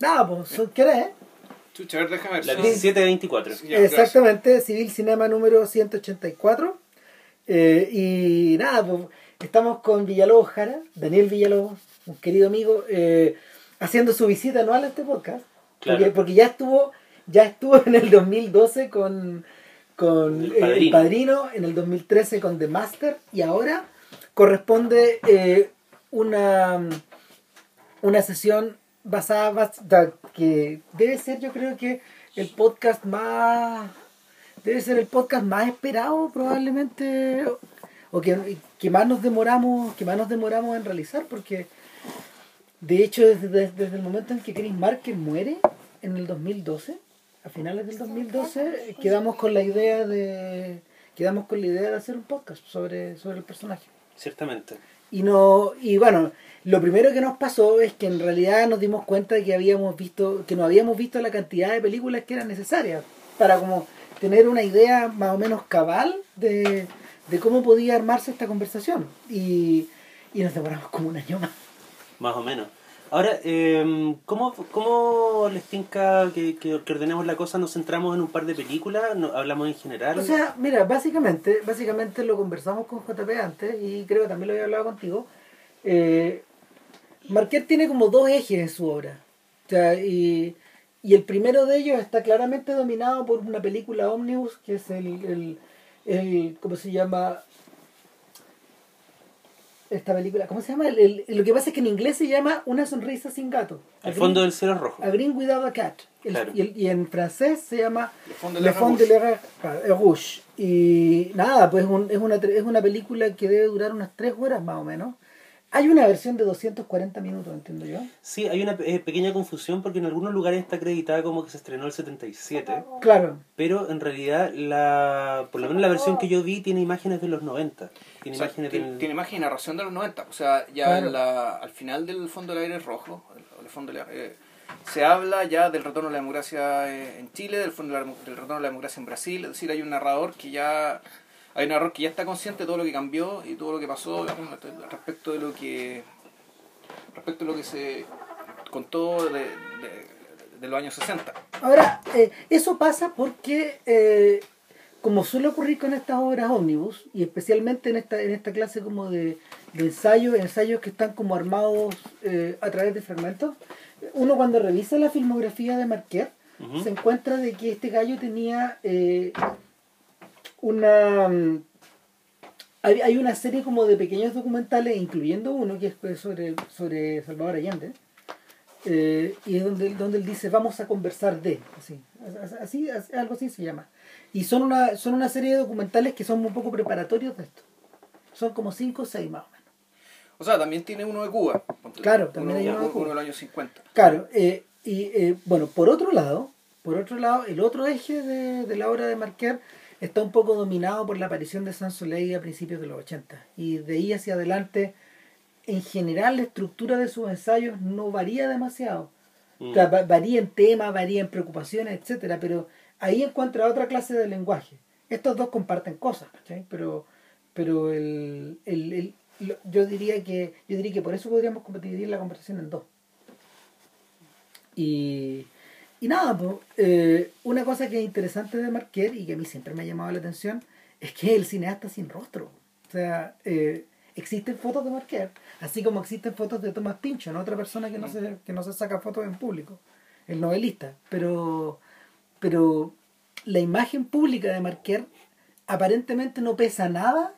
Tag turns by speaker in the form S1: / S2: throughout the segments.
S1: Nada, pues, ¿qué hora es?
S2: Chucha, a ver, déjame ver.
S3: La
S2: son-
S3: 1724.
S2: Ya, gracias.
S1: Exactamente, Civil Cinema número 184. Eh, y nada, pues, estamos con Villalobos Jara, Daniel Villalobos, un querido amigo, eh, haciendo su visita anual a este podcast.
S3: Claro.
S1: Porque, porque ya estuvo ya estuvo en el 2012 con, con
S3: El
S1: eh.
S3: Padrino,
S1: en el 2013 con The Master y ahora corresponde eh, una, una sesión basada, bas- da- que debe ser yo creo que el podcast más debe ser el podcast más esperado probablemente o- que más nos demoramos que más nos demoramos en realizar porque de hecho desde, desde- desde el momento en que Chris Marker muere en el 2012 a finales del 2012 quedamos con la idea de quedamos con la idea de hacer un podcast sobre sobre el personaje
S3: Ciertamente.
S1: Y no y bueno lo primero que nos pasó es que en realidad nos dimos cuenta de que habíamos visto que no habíamos visto la cantidad de películas que eran necesarias para como tener una idea más o menos cabal de, de cómo podía armarse esta conversación y, y nos demoramos como un año más
S3: Más o menos. Ahora, eh, ¿cómo, ¿cómo les tinca que, que, que ordenemos la cosa? ¿Nos centramos en un par de películas? ¿No- ¿Hablamos en general?
S1: O sea, mira, básicamente, básicamente lo conversamos con JP antes y creo que también lo había hablado contigo. Eh, Marquette tiene como dos ejes en su obra. O sea, y, y el primero de ellos está claramente dominado por una película ómnibus que es el, el, el ¿cómo se llama? Esta película, ¿cómo se llama? El- el- lo que pasa es que en inglés se llama Una sonrisa sin gato.
S3: el
S1: A
S3: fondo
S1: Green-
S3: del cielo es rojo.
S1: A Green Without a Cat. El-
S3: Claro.
S1: y, el- y en francés se llama
S2: Le Fond de la
S1: Rouge. Y nada, pues un- es, una, tre- es una película que debe durar unas 3 horas más o menos. Hay una versión de 240 minutos, entiendo yo.
S3: Sí, hay una eh, pequeña confusión porque en algunos lugares está acreditada como que se estrenó el 77,
S1: Claro,
S3: pero en realidad, la por lo menos la versión que yo vi tiene imágenes de los 90. Tiene
S2: O sea,
S3: imágenes
S2: tiene,
S3: del...
S2: tiene imagen y narración de los 90. O sea, ya
S1: Claro.
S2: en la- al final del fondo del aire rojo, el, el fondo del eh, se habla ya del retorno a la democracia eh, en Chile, del, fondo de la- del retorno a la democracia en Brasil. Es decir, hay un narrador que ya hay un narrador que ya está consciente de todo lo que cambió y todo lo que pasó digamos, respecto de lo que respecto de lo que se contó de, de- de los años 60.
S1: Ahora, eh, eso pasa porque, eh, como suele ocurrir con estas obras ómnibus, y especialmente en esta, en esta clase como de, de ensayos, ensayos que están como armados eh, a través de fragmentos, uno cuando revisa la filmografía de Marquette, se encuentra de que este gallo tenía eh, una... mm, Hay, hay una serie como de pequeños documentales, incluyendo uno que es sobre, sobre Salvador Allende, eh, y es donde, donde él dice vamos a conversar de así, así, así- algo así se llama y son una son una serie de documentales que son un poco preparatorios de esto son como cinco o seis más o menos
S2: O sea, también tiene uno de Cuba.
S1: Claro, también hay uno de Cuba.
S2: Uno de los años 50.
S1: claro eh, y eh, bueno por otro lado por otro lado el otro eje de, de la obra de Marquer está un poco dominado por la aparición de Sans Soleil a principios de los 80 y de ahí hacia adelante en general la estructura de sus ensayos no varía demasiado
S3: Mm.
S1: O sea, va- varía en temas, varía en preocupaciones, etcétera, pero ahí encuentra otra clase de lenguaje. Estos dos comparten cosas, ¿cachai? Pero, pero el, el, el- yo diría que yo diría que por eso podríamos dividir la conversación en dos. Y, y nada, pues, una cosa que es interesante de Marquer y que a mí siempre me ha llamado la atención es que el cineasta sin rostro. O sea, eh, existen fotos de Marquer, así como existen fotos de Thomas Pynchon, otra persona que no se, que no se saca fotos en público, el novelista. Pero, pero la imagen pública de Marquer aparentemente no pesa nada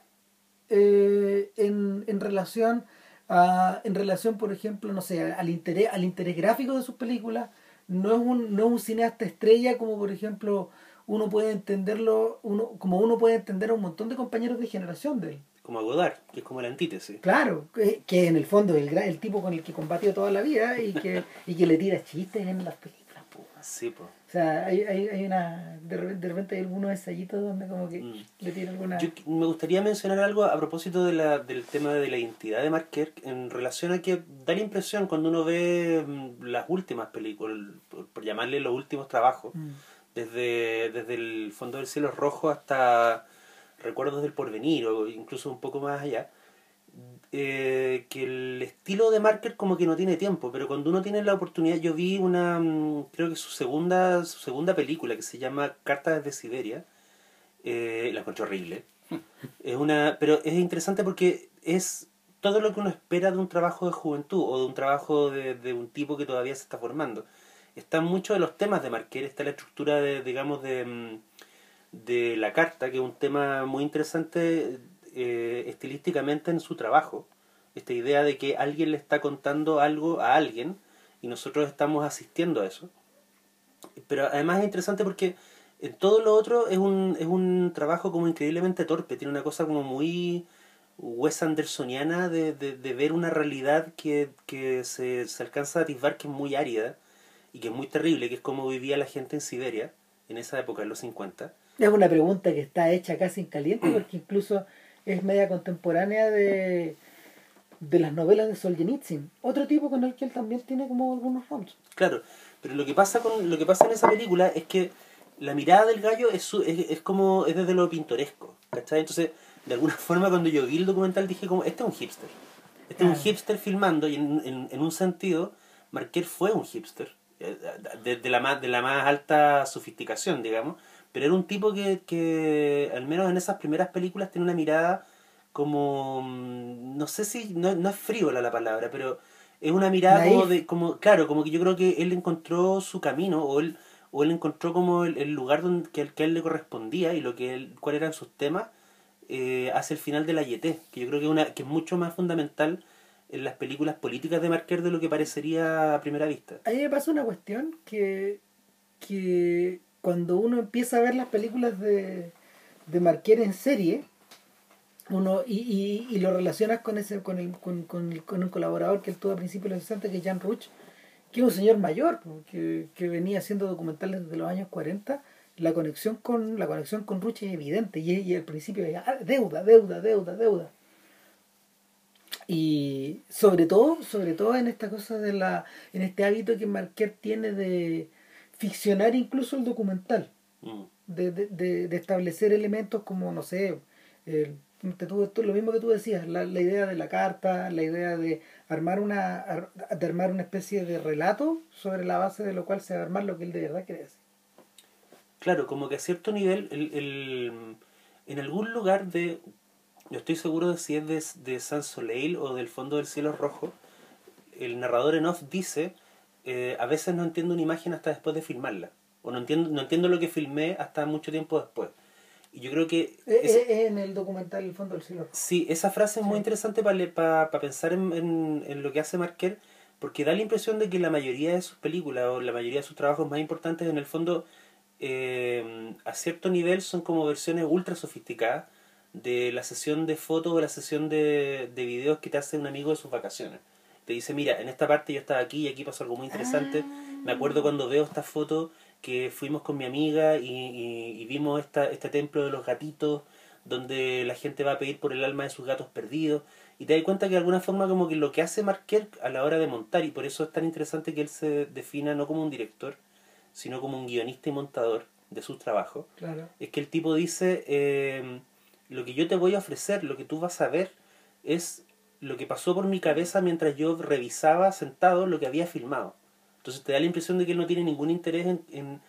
S1: eh, en, en relación a, en relación por ejemplo no sé al interés al interés gráfico de sus películas no es un no es un cineasta estrella como por ejemplo uno puede entenderlo uno como uno puede entender a un montón de compañeros de generación de él
S3: Como a Godard, que es como la antítesis.
S1: claro que, que en el fondo es el el tipo con el que combatió toda la vida y que y que le tira chistes en las películas.
S3: Sí, pues.
S1: o sea hay, hay, hay una de repente, de repente hay algunos ensayitos donde como que
S3: Mm.
S1: le tira alguna
S3: Yo me gustaría mencionar algo a propósito de la, del tema de la identidad de Marker en relación a que da la impresión cuando uno ve mm, las últimas películas, por, por llamarle los últimos trabajos,
S1: Mm.
S3: desde, desde el fondo del cielo rojo hasta recuerdos del porvenir o incluso un poco más allá, eh, que el estilo de Marker como que no tiene tiempo, pero cuando uno tiene la oportunidad, yo vi una, mm, creo que su segunda, su segunda película que se llama Cartas de Siberia, eh, la encuentro horrible, es una, pero es interesante porque es todo lo que uno espera de un trabajo de juventud o de un trabajo de, de un tipo que todavía se está formando. Están muchos de los temas de Marquer, está la estructura de, digamos, de, mm, de la carta, que es un tema muy interesante eh, estilísticamente en su trabajo. Esta idea de que alguien le está contando algo a alguien y nosotros estamos asistiendo a eso. Pero además es interesante porque en todo lo otro es un, es un trabajo como increíblemente torpe, tiene una cosa como muy Wes Andersoniana de, de, ver una realidad que, que se, se alcanza a atisbar que es muy árida y que es muy terrible, que es como vivía la gente en Siberia en esa época, en los 50.
S1: Es una pregunta que está hecha casi en caliente porque incluso es media contemporánea de, de las novelas de Solzhenitsyn, otro tipo con el que él también tiene como algunos roles.
S3: Claro, pero lo que pasa con lo que pasa en esa película es que la mirada del gallo es, su- es, es como es desde lo pintoresco, ¿cachai? Entonces, de alguna forma cuando yo vi el documental dije como este es un hipster. Este es un
S1: Ah.
S3: hipster filmando y en, en, en un sentido Marquer fue un hipster eh, de, de la más de la más alta sofisticación, digamos, pero era un tipo que, que al menos en esas primeras películas tiene una mirada como mm, no sé si no, no es frívola la palabra, pero es una mirada como
S1: Naif.
S3: de como claro, como que yo creo que él encontró su camino o él o él encontró como el, el lugar donde que, que a él le correspondía y lo que él, cuáles eran sus temas eh, hacia el final de la YT, que yo creo que una que es mucho más fundamental en las películas políticas de Marquer de lo que parecería a primera vista.
S1: A mí me pasa una cuestión que, que cuando uno empieza a ver las películas de, de Marquer en serie, uno y, y, y lo relacionas con ese con, el, con, con, con un colaborador que él tuvo a principios de los 60, que es Jan Ruch, que es un señor mayor, que, que venía haciendo documentales desde los años 40, la conexión con la conexión con Ruch es evidente y, y al principio era ah, deuda, deuda, deuda, deuda. Y sobre todo, sobre todo en esta cosa de la, en este hábito que Marquer tiene de ficcionar incluso el documental,
S3: Mm.
S1: de, de, de, de establecer elementos como, no sé, lo mismo que tú decías, la, la idea de la carta, la idea de armar una ar- de armar una especie de relato sobre la base de lo cual se va a armar lo que él de verdad quiere decir.
S3: Claro, como que a cierto nivel, el, el- en algún lugar de, yo estoy seguro de si es de, de San Soleil o del fondo del cielo rojo, el narrador en off dice, eh, a veces no entiendo una imagen hasta después de filmarla, o no entiendo, no entiendo lo que filmé hasta mucho tiempo después. Y yo creo que...
S1: Eh,
S3: ese-
S1: eh, en el documental El fondo del cielo.
S3: Sí, esa frase es muy
S1: Sí.
S3: interesante para pensar en, en, en lo que hace Marquer, porque da la impresión de que la mayoría de sus películas o la mayoría de sus trabajos más importantes en el fondo eh, a cierto nivel son como versiones ultra sofisticadas de la sesión de fotos o la sesión de, de videos que te hace un amigo de sus vacaciones. Te dice, mira, en esta parte yo estaba aquí y aquí pasó algo muy interesante. Me acuerdo cuando veo esta foto que fuimos con mi amiga y, y- y vimos esta, este templo de los gatitos donde la gente va a pedir por el alma de sus gatos perdidos y te das cuenta que de alguna forma como que lo que hace Marquer a la hora de montar y por eso es tan interesante que él se defina no como un director sino como un guionista y montador de sus trabajos
S1: Claro.
S3: es que el tipo dice eh, lo que yo te voy a ofrecer lo que tú vas a ver es lo que pasó por mi cabeza mientras yo revisaba sentado lo que había filmado entonces te da la impresión de que él no tiene ningún interés en, en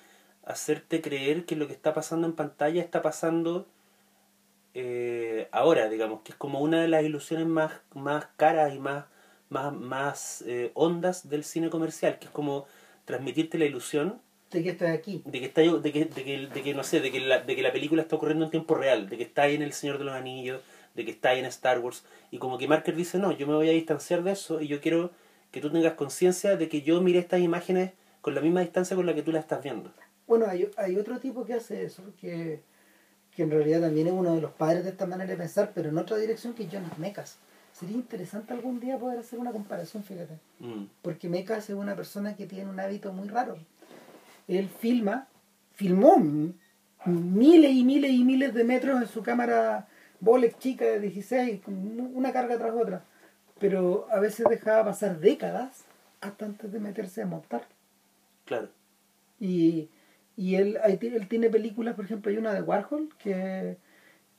S3: hacerte creer que lo que está pasando en pantalla está pasando eh, ahora, digamos, que es como una de las ilusiones más, más caras y más, más, más eh, hondas del cine comercial, que es como transmitirte la ilusión
S1: De que estoy aquí.
S3: de que está de que, de que, de que no sé, de que, la, de que la película está ocurriendo en tiempo real, de que está ahí en El Señor de los Anillos, de que está ahí en Star Wars, y como que Marker dice, no, yo me voy a distanciar de eso y yo quiero que tú tengas conciencia de que yo mire estas imágenes con la misma distancia con la que tú las estás viendo.
S1: Bueno, hay, hay otro tipo que hace eso, que, que en realidad también es uno de los padres de esta manera de pensar, pero en otra dirección que Jonas Mekas. Sería interesante algún día poder hacer una comparación, fíjate.
S3: Mm,
S1: Porque Mekas es una persona que tiene un hábito muy raro. Él filma, filmó miles y miles y miles de metros en su cámara Bolex chica de 16, con una carga tras otra. Pero a veces dejaba pasar décadas hasta antes de meterse a montar.
S3: claro.
S1: Y, y él, él tiene películas, por ejemplo, hay una de Warhol que,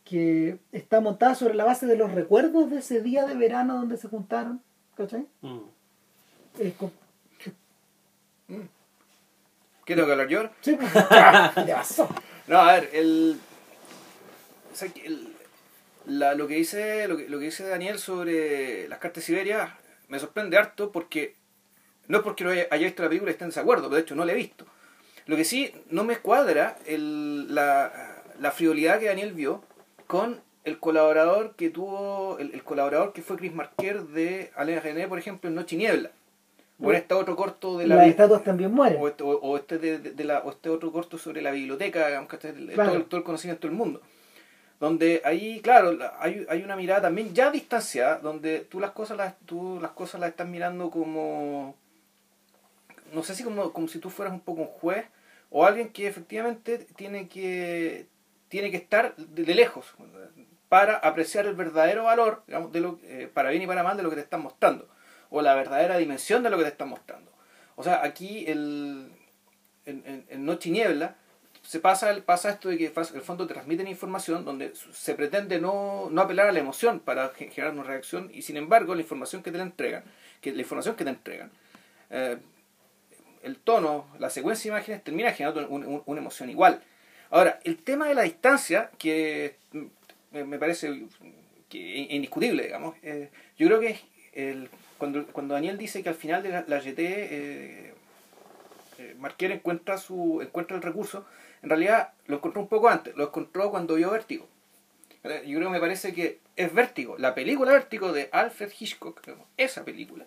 S1: que está montada sobre la base de los recuerdos de ese día de verano donde se juntaron. ¿Cachai?
S3: Mm.
S1: Es co-
S2: ¿Qué tengo que hablar yo? ahora?
S1: Sí, pues. ¿Qué te pasó?
S2: No, a ver, el, o sea, que el- la- lo, que dice, lo, que, lo que dice Daniel sobre las cartas de Siberia me sorprende harto porque no es porque no haya, haya visto la película y esté en desacuerdo, pero de hecho no la he visto. Lo que sí no me cuadra el, la, la frivolidad que Daniel vio con el colaborador que tuvo, el, el colaborador que fue Chris Marquer de Alain René, por ejemplo, en Noche y Niebla. O en este otro corto de la...
S1: Las estatuas también mueren.
S2: o este, o- o este de, de- de la, o este otro corto sobre la biblioteca, digamos que este
S1: Claro.
S2: todo, el, todo el conocimiento del mundo. Donde ahí, claro, la- hay, hay una mirada también ya distanciada, donde tú las cosas las, tú las cosas las estás mirando como, no sé si como, como si tú fueras un poco un juez o alguien que efectivamente tiene que, tiene que estar de, de lejos para apreciar el verdadero valor, digamos, de lo, eh, para bien y para mal de lo que te están mostrando, o la verdadera dimensión de lo que te están mostrando. O sea, aquí el, en, en, en Noche y Niebla se pasa, pasa esto de que el fondo transmiten información donde se pretende no, no apelar a la emoción para ge- generar una reacción y sin embargo la información que te la entregan, que la información que te entregan, eh, el tono, la secuencia de imágenes termina generando un- un- una emoción igual. Ahora, el tema de la distancia, que mm, me, parece indiscutible, digamos, eh, yo creo que el, cuando, cuando Daniel dice que al final de la, la GT eh, eh, encuentra su encuentra el recurso, en realidad lo encontró un poco antes, lo encontró cuando vio Vértigo. Eh, Yo creo que me parece que es Vértigo, la película Vértigo de Alfred Hitchcock, esa película,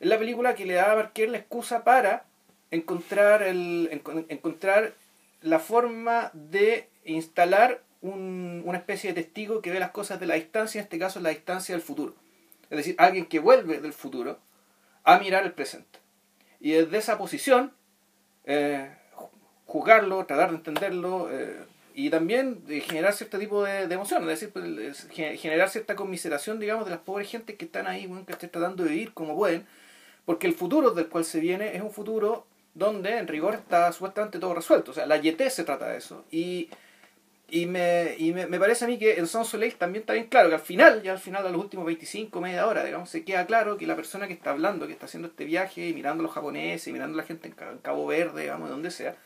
S2: es la película que le da a Marquer la excusa para encontrar el encon- encontrar la forma de instalar un- una especie de testigo que ve las cosas de la distancia, en este caso la distancia del futuro. Es decir, alguien que vuelve del futuro a mirar el presente. Y desde esa posición, eh, juzgarlo, tratar de entenderlo eh, y también eh, generar cierto tipo de, de emoción, es decir, pues, es ge- generar cierta conmiseración, digamos, de las pobres gentes que están ahí, bueno, que están tratando de vivir como pueden, porque el futuro del cual se viene es un futuro donde en rigor está supuestamente todo resuelto. O sea, la YT se trata de eso. Y, y, me, y me, parece a mí que en Sans Soleil también está bien claro que al final, ya al final, a los últimos 25, media hora, digamos, se queda claro que la persona que está hablando, que está haciendo este viaje, y mirando a los japoneses, y mirando a la gente en Cabo Verde, digamos, de donde sea,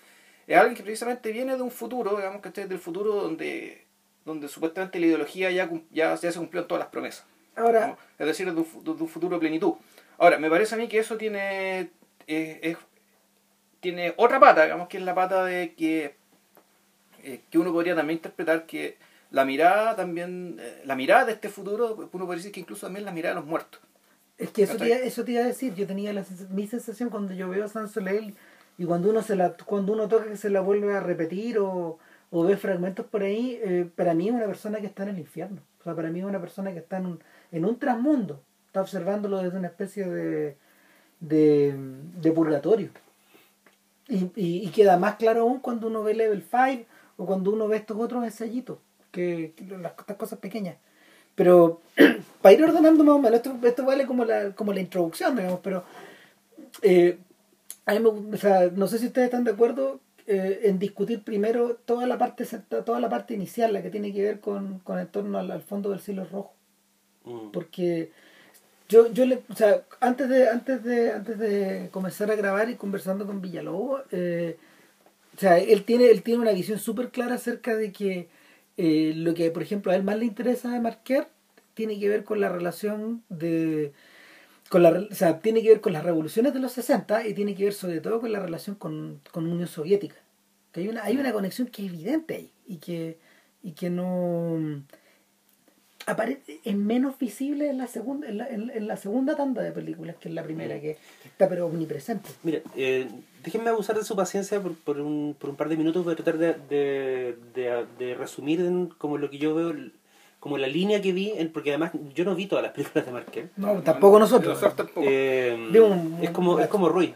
S2: es alguien que precisamente viene de un futuro, digamos, que este es del futuro donde, donde supuestamente la ideología ya, ya, ya se cumplió en todas las promesas.
S1: Ahora,
S2: ¿no? Es decir, de un, de un futuro de plenitud. Ahora, me parece a mí que eso tiene, eh, es- tiene otra pata, digamos, que es la pata de que, eh, que uno podría también interpretar que la mirada también, eh, la mirada de este futuro, uno podría decir que incluso también la mirada de los muertos.
S1: Es que eso te, eso te iba a decir, yo tenía la mi sensación cuando yo veo Sans Soleil y cuando uno se la cuando uno toca que se la vuelve a repetir o, o ve fragmentos por ahí, eh, para mí es una persona que está en el infierno. O sea, para mí es una persona que está en un, en un transmundo, está observándolo desde una especie de, de, de purgatorio. Y, y, queda más claro aún cuando uno ve Level 5 o cuando uno ve estos otros ensayitos, que las, estas cosas pequeñas. Pero para ir ordenando más o menos, esto, esto vale como la, como la introducción, digamos, pero eh, a mí me o sea, no sé si ustedes están de acuerdo eh, en discutir primero toda la parte toda la parte inicial, la que tiene que ver con, con el torno al, al fondo del cielo rojo.
S3: Mm.
S1: Porque yo, yo le, o sea, antes de, antes de, antes de comenzar a grabar y conversando con Villalobos, eh, o sea, él tiene, él tiene una visión súper clara acerca de que eh, lo que, por ejemplo, a él más le interesa de Marquer tiene que ver con la relación de. Con la, o sea, tiene que ver con las revoluciones de los 60 y tiene que ver sobre todo con la relación con, con Unión Soviética. Que hay una, hay una conexión que es evidente ahí y que, y que no aparece es menos visible en la segunda en la, en, en la segunda tanda de películas que en la primera que, que está pero omnipresente
S3: Mira, eh, déjenme abusar de su paciencia por, por, un, por un par de minutos. Voy a tratar de, de, de, de resumir en, como lo que yo veo, como la línea que vi, en- porque además yo no vi todas las películas de Marquez.
S1: no tampoco nosotros.
S3: Eh, es como es como Rui.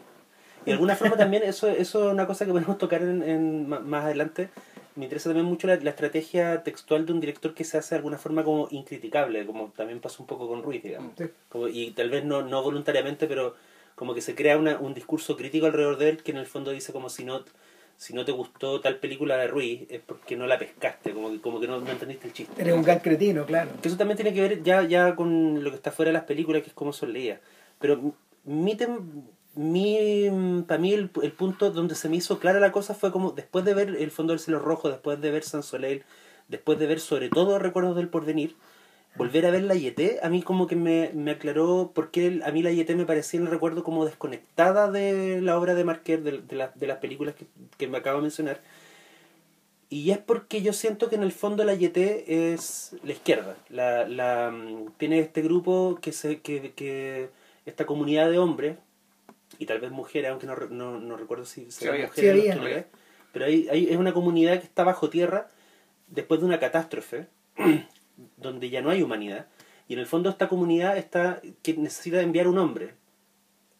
S3: Y de alguna forma también eso, eso es una cosa que podemos tocar en, en- más adelante. Me interesa también mucho la, la estrategia textual de un director que se hace de alguna forma como incriticable, como también pasó un poco con Ruiz, digamos.
S1: Sí.
S3: Como- y tal vez no, no voluntariamente, pero como que se crea una, un discurso crítico alrededor de él que en el fondo dice como si no si no te gustó tal película de Ruiz es porque no la pescaste, como que, como que no, no entendiste el chiste.
S1: Eres un gran cretino, claro.
S3: Que eso también tiene que ver ya, ya con lo que está fuera de las películas, que es cómo son leídas. Pero mi, tem- mi, para mí el, el punto donde se me hizo clara la cosa fue como después de ver El Fondo del Cielo Rojo, después de ver San Soleil, después de ver sobre todo Recuerdos del Porvenir, volver a ver la Yeté, a mí como que me, me aclaró por qué el- a mí la Yeté me parecía en el recuerdo como desconectada de la obra de Marquer, de, de, la- de las películas que, que me acabo de mencionar. Y es porque yo siento que en el fondo la Yeté es la izquierda. La, la, mm, tiene este grupo que se que, que esta comunidad de hombres y tal vez mujeres, aunque no, no, no recuerdo si
S2: Sí
S3: serán
S2: había.
S3: mujeres
S1: Sí
S3: lo leen, pero hay, hay, es una comunidad que está bajo tierra después de una catástrofe donde ya no hay humanidad y en el fondo esta comunidad está que necesita enviar un hombre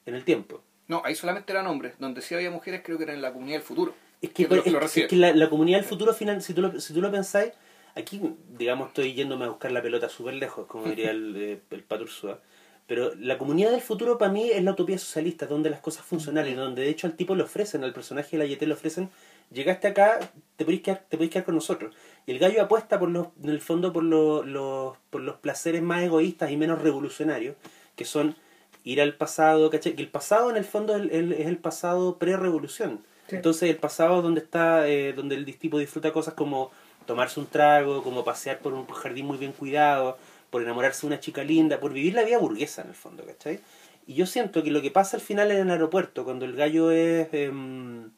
S3: en el tiempo.
S2: No, ahí solamente eran hombres. Donde sí había mujeres creo que era en la comunidad del futuro.
S3: Es que, es,
S2: lo
S3: es
S2: recibe.
S3: que la, la comunidad del futuro final, si tú lo, si tú lo pensáis, aquí, digamos, estoy yéndome a buscar la pelota súper lejos, como diría el, eh, el Pato Ursúa, pero la comunidad del futuro para mí es la utopía socialista, donde las cosas funcionan y donde de hecho al tipo le ofrecen, al personaje de la YT le ofrecen, llegaste acá, te podéis quedar, te podéis quedar con nosotros. Y el gallo apuesta por los, en el fondo por los, los, por los placeres más egoístas y menos revolucionarios, que son ir al pasado, ¿cachai? Que el pasado en el fondo es el, es el pasado pre-revolución.
S1: Sí.
S3: Entonces el pasado donde está, eh, donde el tipo disfruta cosas como tomarse un trago, como pasear por un jardín muy bien cuidado, por enamorarse de una chica linda, por vivir la vida burguesa en el fondo, ¿cachai? Y yo siento que lo que pasa al final en el aeropuerto, cuando el gallo es... em,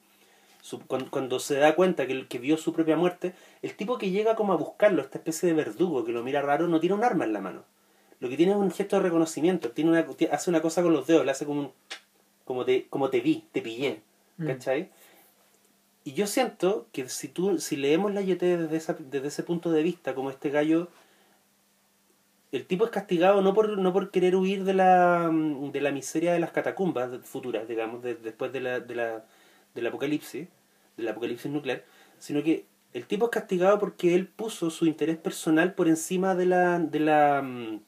S3: su- cuando, cuando se da cuenta que, el- que vio su propia muerte, el tipo que llega como a buscarlo, esta especie de verdugo que lo mira raro, no tiene un arma en la mano. Lo que tiene es un gesto de reconocimiento, tiene una, hace una cosa con los dedos, le hace como un, como te, como te vi, te pillé,
S1: Mm.
S3: ¿cachai? Y yo siento que si tú, si leemos la YT desde, esa, desde ese punto de vista, como este gallo, el tipo es castigado no por, no por querer huir de la, de la miseria de las catacumbas futuras, digamos, de- después de la, de la, del apocalipsis, del apocalipsis nuclear, sino que el tipo es castigado porque él puso su interés personal por encima de la, de la mm,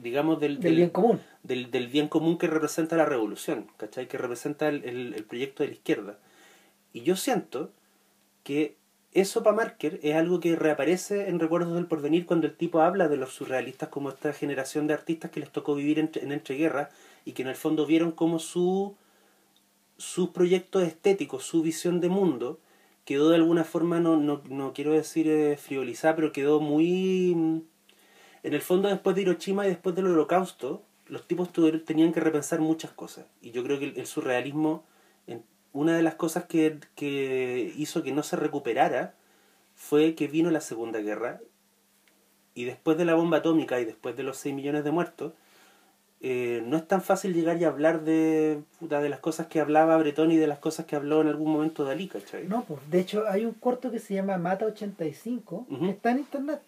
S3: digamos, del,
S1: Del bien común.
S3: del, del bien común que representa la revolución, ¿cachai? Que representa el, el, el proyecto de la izquierda. Y yo siento que eso para Marker es algo que reaparece en Recuerdos del Porvenir cuando el tipo habla de los surrealistas como esta generación de artistas que les tocó vivir entre- en entreguerras y que en el fondo vieron como su, su proyecto estético, su visión de mundo, quedó de alguna forma, no, no, no quiero decir eh, frivolizada, pero quedó muy... En el fondo, después de Hiroshima y después del holocausto, los tipos tuvieron- tenían que repensar muchas cosas. Y yo creo que el, el surrealismo, en- una de las cosas que, que hizo que no se recuperara fue que vino la Segunda Guerra y después de la bomba atómica y después de los 6 millones de muertos, eh, no es tan fácil llegar y hablar de, puta, de las cosas que hablaba Bretón y de las cosas que habló en algún momento Dalí, ¿cachai?
S1: No, pues, de hecho hay un corto que se llama Mata 85,
S3: Ujú.
S1: que está en internet.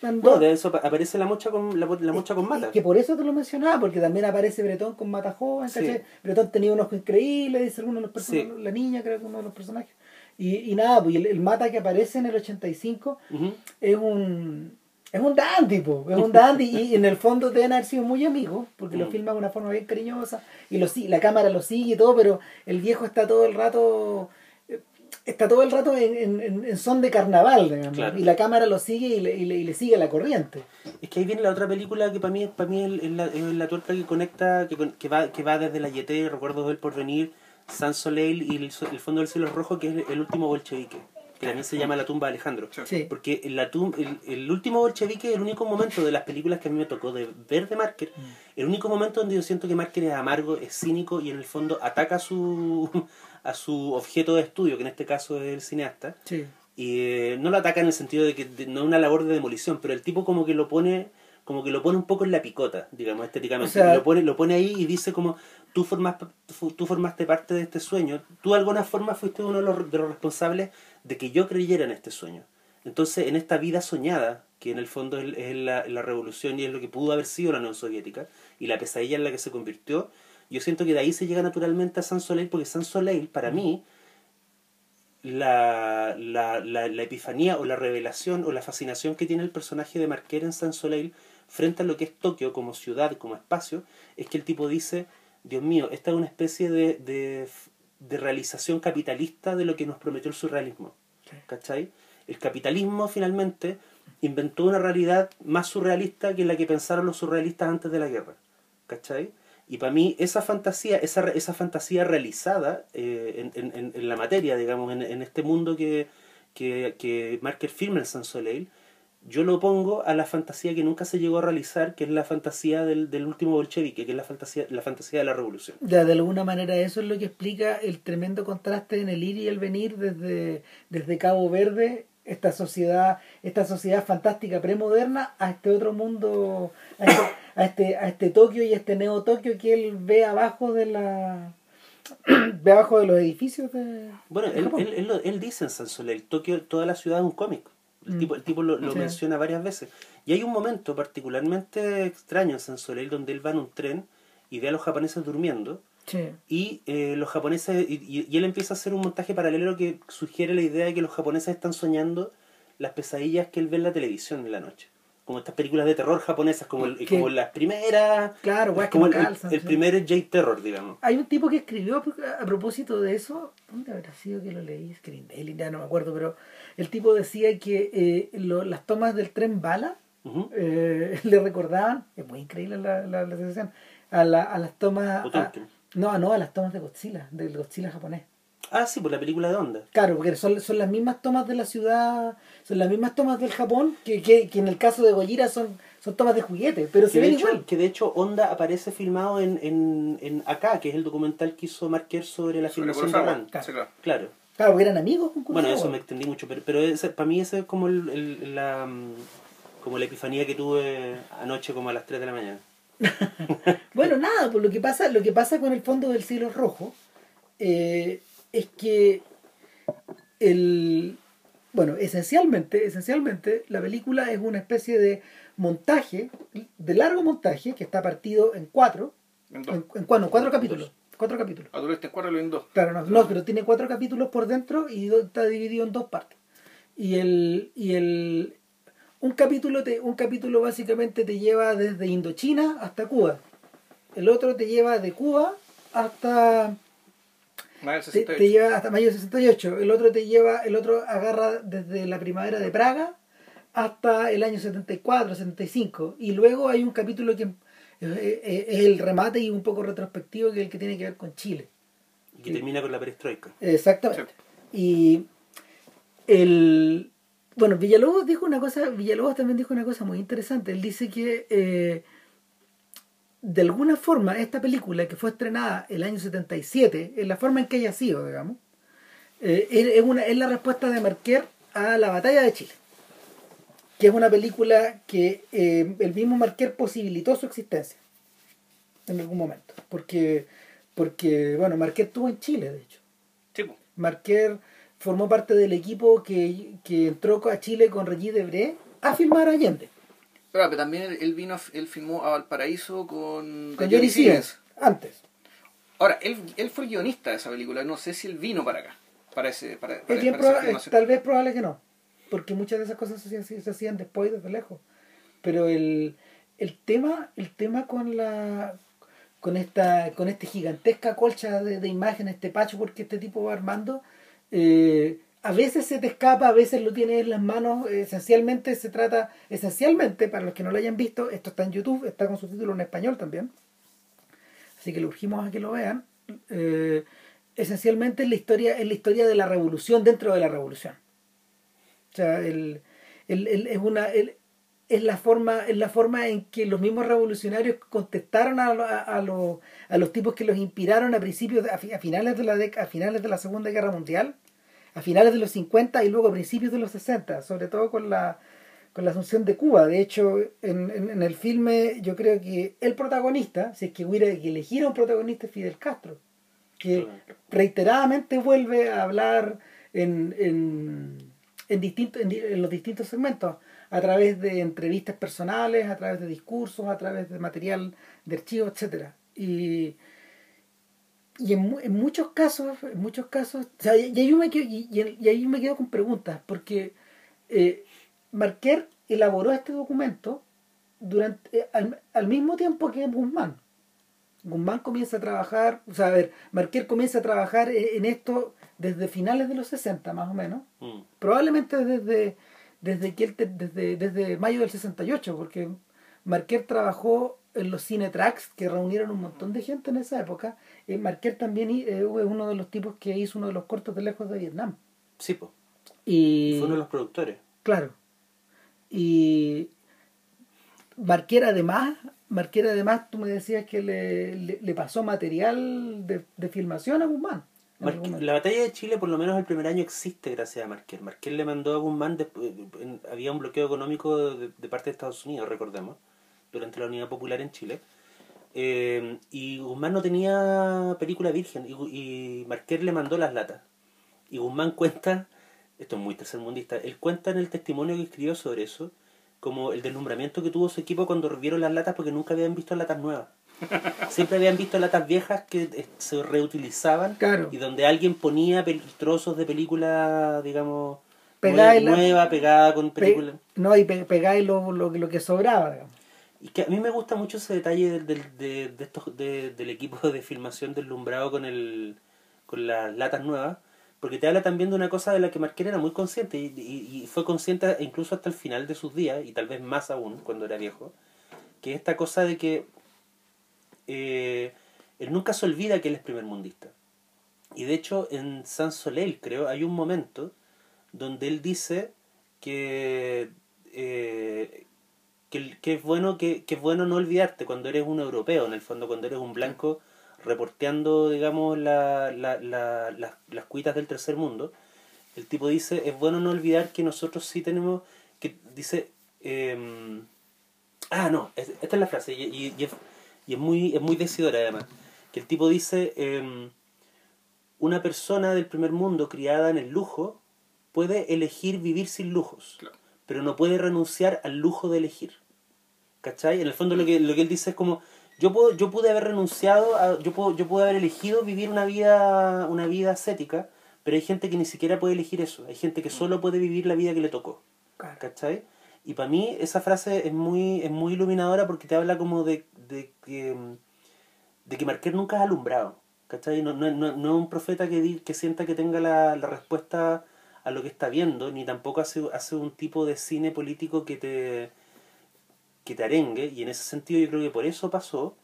S3: Bueno, de eso apa- aparece la mocha con, la, la mocha con mata.
S1: Que por eso te lo mencionaba, porque también aparece Bretón con Mata Joven,
S3: Sí.
S1: ¿cachai? Bretón tenía un ojo increíble, dice alguno de los personajes,
S3: Sí.
S1: la niña creo que uno de los personajes. Y, y nada, pues el, el Mata que aparece en el 85
S3: Ujú.
S1: es un es un dandy, po, es un dandy y en el fondo deben haber sido muy amigos, porque lo
S3: Mm.
S1: filma de una forma bien cariñosa y lo, si- la cámara lo sigue y todo, pero el viejo está todo el rato eh, está todo el rato en, en- en- son de carnaval, digamos,
S3: Claro.
S1: y la cámara lo sigue y le, y le- y le sigue la corriente.
S3: Es que ahí viene la otra película que para mí, para mí es, la, es la tuerca que conecta, que, que, va, que va desde la YT, Recuerdos del Porvenir, San Soleil y el, el Fondo del Cielo Rojo, que es el último bolchevique, que también se llama La tumba de Alejandro.
S1: Sí.
S3: Porque en la tum- el, el último bolchevique es el único momento de las películas que a mí me tocó de ver de Marker, el único momento donde yo siento que Marker es amargo, es cínico y en el fondo ataca a su, a su objeto de estudio, que en este caso es el cineasta.
S1: Sí.
S3: Y eh, no lo ataca en el sentido de que de- no es una labor de demolición, pero el tipo como que lo pone como que lo pone un poco en la picota, digamos, estéticamente.
S1: O sea-
S3: lo, pone, lo pone ahí y dice como, tú, formas, tú formaste parte de este sueño, tú de alguna forma fuiste uno de los, de los responsables de que yo creyera en este sueño. Entonces, en esta vida soñada, que en el fondo es, la, la revolución y es lo que pudo haber sido la Unión Soviética, y la pesadilla en la que se convirtió, yo siento que de ahí se llega naturalmente a San Soleil, porque San Soleil, para mí, la, la, la, la epifanía o la revelación o la fascinación que tiene el personaje de Marquera en San Soleil frente a lo que es Tokio como ciudad, como espacio, es que el tipo dice, Dios mío, esta es una especie de, de, de realización capitalista de lo que nos prometió el surrealismo.
S1: Sí.
S3: ¿Cachai? El capitalismo finalmente inventó una realidad más surrealista que la que pensaron los surrealistas antes de la guerra. ¿Cachai? Y para mí esa fantasía, esa, esa fantasía realizada eh, en, en- en- la materia, digamos, en, en este mundo que, que, que Marker firma en San Soleil, yo lo pongo a la fantasía que nunca se llegó a realizar, que es la fantasía del, del último bolchevique, que es la fantasía, la fantasía de la revolución.
S1: Ya, de alguna manera eso es lo que explica el tremendo contraste en el ir y el venir desde, desde Cabo Verde, esta sociedad, esta sociedad fantástica premoderna, a este otro mundo, a este, a este, a este Tokio y este Neo Tokio que él ve abajo de la ve abajo de los edificios de,
S3: Bueno,
S1: de
S3: él, él, él, dice en San Soleil, Tokio, toda la ciudad es un cómic. El
S1: Mm.
S3: tipo, el tipo lo, lo
S1: Sí.
S3: menciona varias veces. Y hay un momento particularmente extraño en San Soleil donde él va en un tren y ve a los japoneses durmiendo
S1: Sí.
S3: y eh, los japoneses y, y- y él empieza a hacer un montaje paralelo que sugiere la idea de que los japoneses están soñando las pesadillas que él ve en la televisión en la noche. Como estas películas de terror japonesas, como, el- como las primeras.
S1: Claro, que
S3: como
S1: no
S3: el, el-
S1: calzan,
S3: el
S1: sí.
S3: primer J-Terror, digamos.
S1: Hay un tipo que escribió a propósito de eso, ¿dónde habrá sido que lo leí? Daily, ya no me acuerdo, pero el tipo decía que eh, lo- las tomas del tren bala eh, le recordaban, es muy increíble la, la, la sensación, a, la, a las tomas... a- no, no, a las tomas de Godzilla, del Godzilla japonés.
S3: Ah, sí, por la película de Onda.
S1: Claro, porque son, son las mismas tomas de la ciudad, son las mismas tomas del Japón, que, que, que en el caso de Gojira son, son tomas de juguete, pero se
S3: Que de,
S1: ven
S3: hecho,
S1: igual.
S3: que de hecho Onda aparece filmado en, en, en acá, que es el documental que hizo Marquer sobre la
S2: Sobre
S3: filmación de. Ran.
S1: Claro.
S2: Claro.
S3: Claro.
S1: Porque eran amigos con
S3: Bueno,
S1: Kurosawa.
S3: eso me extendí mucho, pero, pero ese, para mí ese es como el, el- la como la epifanía que tuve anoche como a las 3 de la mañana.
S1: Bueno, nada, pues lo que pasa, lo que pasa con el fondo del cielo rojo eh, es que el bueno, esencialmente, esencialmente, la película es una especie de montaje, de largo montaje, que está partido en cuatro,
S2: En
S1: en, en cuatro, cuatro capítulos. Cuatro capítulos.
S2: A Dolores cuatro en dos.
S1: Claro, no, no, pero tiene cuatro capítulos por dentro y está dividido en dos partes. Y el, y el un capítulo te, un capítulo básicamente te lleva desde Indochina hasta Cuba. El otro te lleva de Cuba hasta Te,
S2: 68.
S1: te lleva hasta mayo del 68. El otro te lleva, el otro agarra desde la primavera de Praga hasta el año 74, 75. Y luego hay un capítulo que eh, eh, es el remate y un poco retrospectivo que es el que tiene que ver con Chile.
S3: Y que termina con la perestroika.
S1: Exactamente. Y el bueno, Villalobos dijo una cosa, Villalobos también dijo una cosa muy interesante. Él dice que eh, de alguna forma esta película que fue estrenada el año 77, en la forma en que haya sido, digamos, eh, es, una, es la respuesta de Marquer a la batalla de Chile. Que es una película que eh, el mismo Marquer posibilitó su existencia en algún momento. Porque, porque bueno, Marquer estuvo en Chile, de hecho.
S2: Sí.
S1: Marquer formó parte del equipo que, que entró a Chile con Regis Debré a filmar Allende,
S2: Pero, pero también él, vino, él filmó a Valparaíso con,
S1: con
S2: Johnny
S1: Stevens, antes.
S2: Ahora, él, él fue el guionista de esa película. No sé si él vino para acá. Para ese, para, para,
S1: Es bien
S2: para esa
S1: proba-
S2: filmación.
S1: tal vez probable que no, porque muchas de esas cosas se, hacían- se hacían después, desde lejos. Pero el, el tema, el tema con la con esta con este gigantesca colcha de, de imágenes, este patchwork que este tipo va armando, eh, a veces se te escapa, a veces lo tienes en las manos. Esencialmente se trata, esencialmente, para los que no lo hayan visto, esto está en YouTube, está con subtítulos en español también. Así que le urgimos a que lo vean. Eh, esencialmente es la historia, es la historia de la revolución dentro de la revolución. O sea, el, el- el- es una es la forma es la forma en que los mismos revolucionarios contestaron a, a, a los, a los tipos que los inspiraron a principios a, fi- a finales de la a finales de la Segunda Guerra Mundial, a finales de los 50 y luego a principios de los 60, sobre todo con la con la asunción de Cuba. De hecho, en, en- en el filme yo creo que el protagonista, si es que hubiera que elegir a un protagonista, es Fidel Castro, que reiteradamente vuelve a hablar en, en, en, distintos, en, di- en los distintos segmentos, a través de entrevistas personales, a través de discursos, a través de material de archivo, etcétera Y, y en, en muchos casos, en muchos casos, o sea, y, ahí yo me quedo, y, ahí me quedo con preguntas, porque eh, Marquer elaboró este documento durante eh, al, al mismo tiempo que Guzmán. Guzmán comienza a trabajar, o sea, a ver, Marquer comienza a trabajar e- en esto desde finales de los 60 más o menos,
S3: Mm.
S1: probablemente desde desde que él te- desde, desde mayo del 68, porque Marquer trabajó en los cinetracks que reunieron un montón de gente en esa época. Eh, Marquer también eh, es uno de los tipos que hizo uno de los cortos de lejos de Vietnam.
S3: Sí, pues.
S1: Y
S3: Fue uno de los productores.
S1: Claro. Y Marquera además, Marquera además, tú me decías que le, le, le pasó material de, de filmación a Guzmán.
S3: La batalla de Chile, por lo menos el primer año, existe gracias a Marqués. Marqués le mandó a Guzmán, después- en- había un bloqueo económico de, de parte de Estados Unidos, recordemos, durante la Unidad Popular en Chile. Eh, y Guzmán no tenía película virgen y, y Marqués le mandó las latas. Y Guzmán cuenta, esto es muy tercermundista, él cuenta en el testimonio que escribió sobre eso, como el deslumbramiento que tuvo su equipo cuando vieron las latas porque nunca habían visto latas nuevas. Siempre habían visto latas viejas que eh, se reutilizaban
S1: Claro.
S3: y donde alguien ponía trozos de película, digamos,
S1: Pegada
S3: nueva, pegada con
S1: Pe-
S3: película.
S1: no, y pe- pegáis lo, lo, lo que sobraba. digamos.
S3: Y que a mí me gusta mucho ese detalle del, de, de estos, de- del equipo de filmación deslumbrado con, el, con las latas nuevas, porque te habla también de una cosa de la que Marquer era muy consciente y, y- fue consciente incluso hasta el final de sus días, y tal vez más aún cuando era viejo, que es esta cosa de que eh, él nunca se olvida que él es primer mundista. Y de hecho en San Soleil, creo, hay un momento donde él dice que, eh, que, que es bueno que, que es bueno no olvidarte cuando eres un europeo, en el fondo cuando eres un blanco reporteando, digamos, la, la, la- las, las cuitas del tercer mundo. El tipo dice, es bueno no olvidar que nosotros sí tenemos, que dice, em, ah, no, es- esta es la frase, y, y- y es, y es muy, es muy decidora además, que el tipo dice, em, una persona del primer mundo criada en el lujo puede elegir vivir sin lujos,
S2: Claro.
S3: pero no puede renunciar al lujo de elegir. ¿Cachai? En el fondo lo que, lo que él dice es como, yo puedo, yo pude haber renunciado, a, yo puedo, yo pude haber elegido vivir una vida, una vida ascética, pero hay gente que ni siquiera puede elegir eso, hay gente que solo puede vivir la vida que le tocó. ¿Cachai? Y para mí esa frase es muy, es muy iluminadora porque te habla como de, de que de que Marqués nunca es alumbrado. ¿Cachai? No, no, no, no es un profeta que, di- que sienta que tenga la, la respuesta a lo que está viendo, ni tampoco hace, hace un tipo de cine político que te, que te arengue. Y en ese sentido yo creo que por eso pasó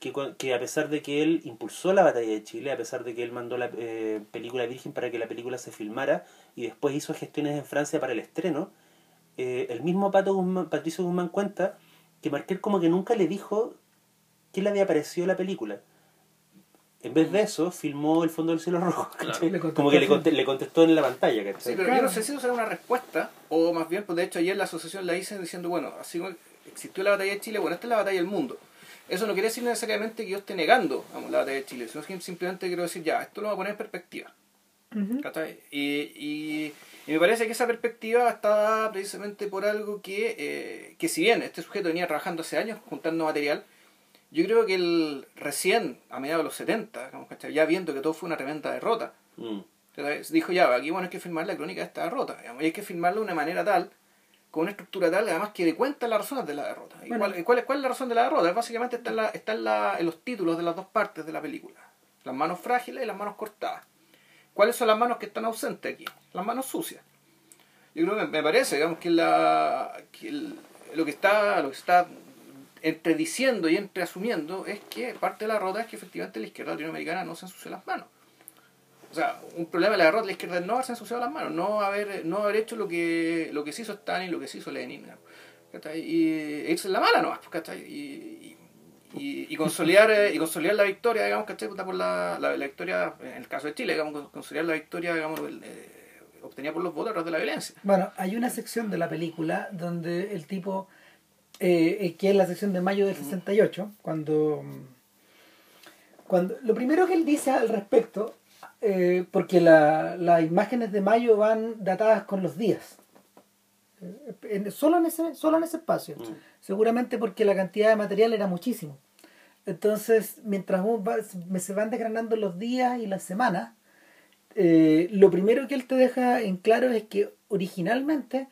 S3: que, que a pesar de que él impulsó la batalla de Chile, a pesar de que él mandó la eh, película Virgen para que la película se filmara y después hizo gestiones en Francia para el estreno, eh, el mismo Pato Patricio Guzmán cuenta que Marqués como que nunca le dijo qué le había parecido la película. En vez de eso, filmó El Fondo del Cielo Rojo. como que le, conte- le contestó en la pantalla.
S2: Sí,
S3: ¿cachai?
S2: pero
S1: Claro.
S2: yo no sé si eso será una respuesta, o más bien, pues de hecho ayer la asociación la hice diciendo, bueno, así como existió la batalla de Chile, bueno, esta es la batalla del mundo. Eso no quiere decir necesariamente que yo esté negando vamos, la batalla de Chile, sino que simplemente quiero decir, ya, esto lo voy a poner en perspectiva. Y, y me parece que esa perspectiva está precisamente por algo que, eh, que si bien este sujeto venía trabajando hace años juntando material, yo creo que él recién, a mediados de los 70, digamos, ¿cachai? ya viendo que todo fue una tremenda derrota,
S3: Mm.
S2: dijo ya, aquí bueno hay que filmar la crónica de esta derrota, digamos, y hay que filmarla de una manera tal, con una estructura tal, además que dé cuenta las razones de la derrota. ¿Y
S1: Bueno.
S2: cuál, cuál, es- cuál es la razón de la derrota? Básicamente está, en, la, está en, la- en los títulos de las dos partes de la película. Las manos frágiles y las manos cortadas. ¿Cuáles son las manos que están ausentes aquí? Las manos sucias. Yo creo que me parece, digamos, que, la, que el- lo que está lo que está entre diciendo y entre asumiendo es que parte de la derrota es que efectivamente la izquierda latinoamericana no se ensució las manos. O sea, un problema de la derrota de la izquierda es no haberse ensuciado las manos, no haber, no haber hecho lo que, lo que se hizo Stalin, lo que se hizo Lenin. Y e irse en la mala nomás. Y, y, consolidar, eh, y consolidar la victoria, digamos, ¿cachai? Por la, la, victoria, en el caso de Chile, digamos, consolidar la victoria, digamos, eh, obtenida por los votos de la violencia.
S1: Bueno, hay una sección de la película donde el tipo, eh, eh, que es la sección de mayo del 68, cuando, cuando lo primero que él dice al respecto, eh, porque la- las imágenes de mayo van datadas con los días, eh, en- solo, en ese, solo en ese espacio,
S3: Mm.
S1: seguramente porque la cantidad de material era muchísimo. Entonces, mientras va- me se van desgranando los días y las semanas, eh, lo primero que él te deja en claro es que originalmente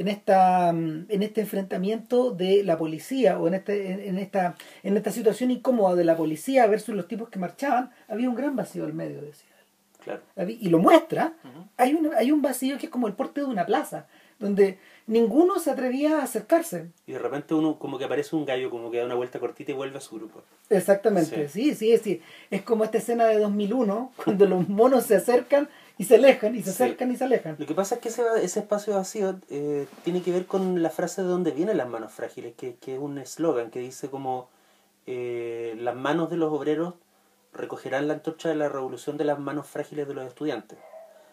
S1: en esta mm, en este enfrentamiento de la policía o en este en, esta en esta situación incómoda de la policía versus los tipos que marchaban había un gran vacío al medio decía él.
S3: Claro.
S1: Y lo muestra
S2: Ujú.
S1: hay un hay un vacío que es como el porte de una plaza donde ninguno se atrevía a acercarse
S3: Y de repente uno como que aparece un gallo, como que da una vuelta cortita y vuelve a su grupo.
S1: Exactamente, sí, sí, es decir, es como esta escena de 2001, cuando los monos se acercan y se alejan, y se
S3: Sí.
S1: acercan y se alejan.
S3: Lo que pasa es que ese, ese espacio vacío eh, tiene que ver con la frase de dónde vienen las manos frágiles, que, que es un eslogan que dice como eh, las manos de los obreros recogerán la antorcha de la revolución de las manos frágiles de los estudiantes.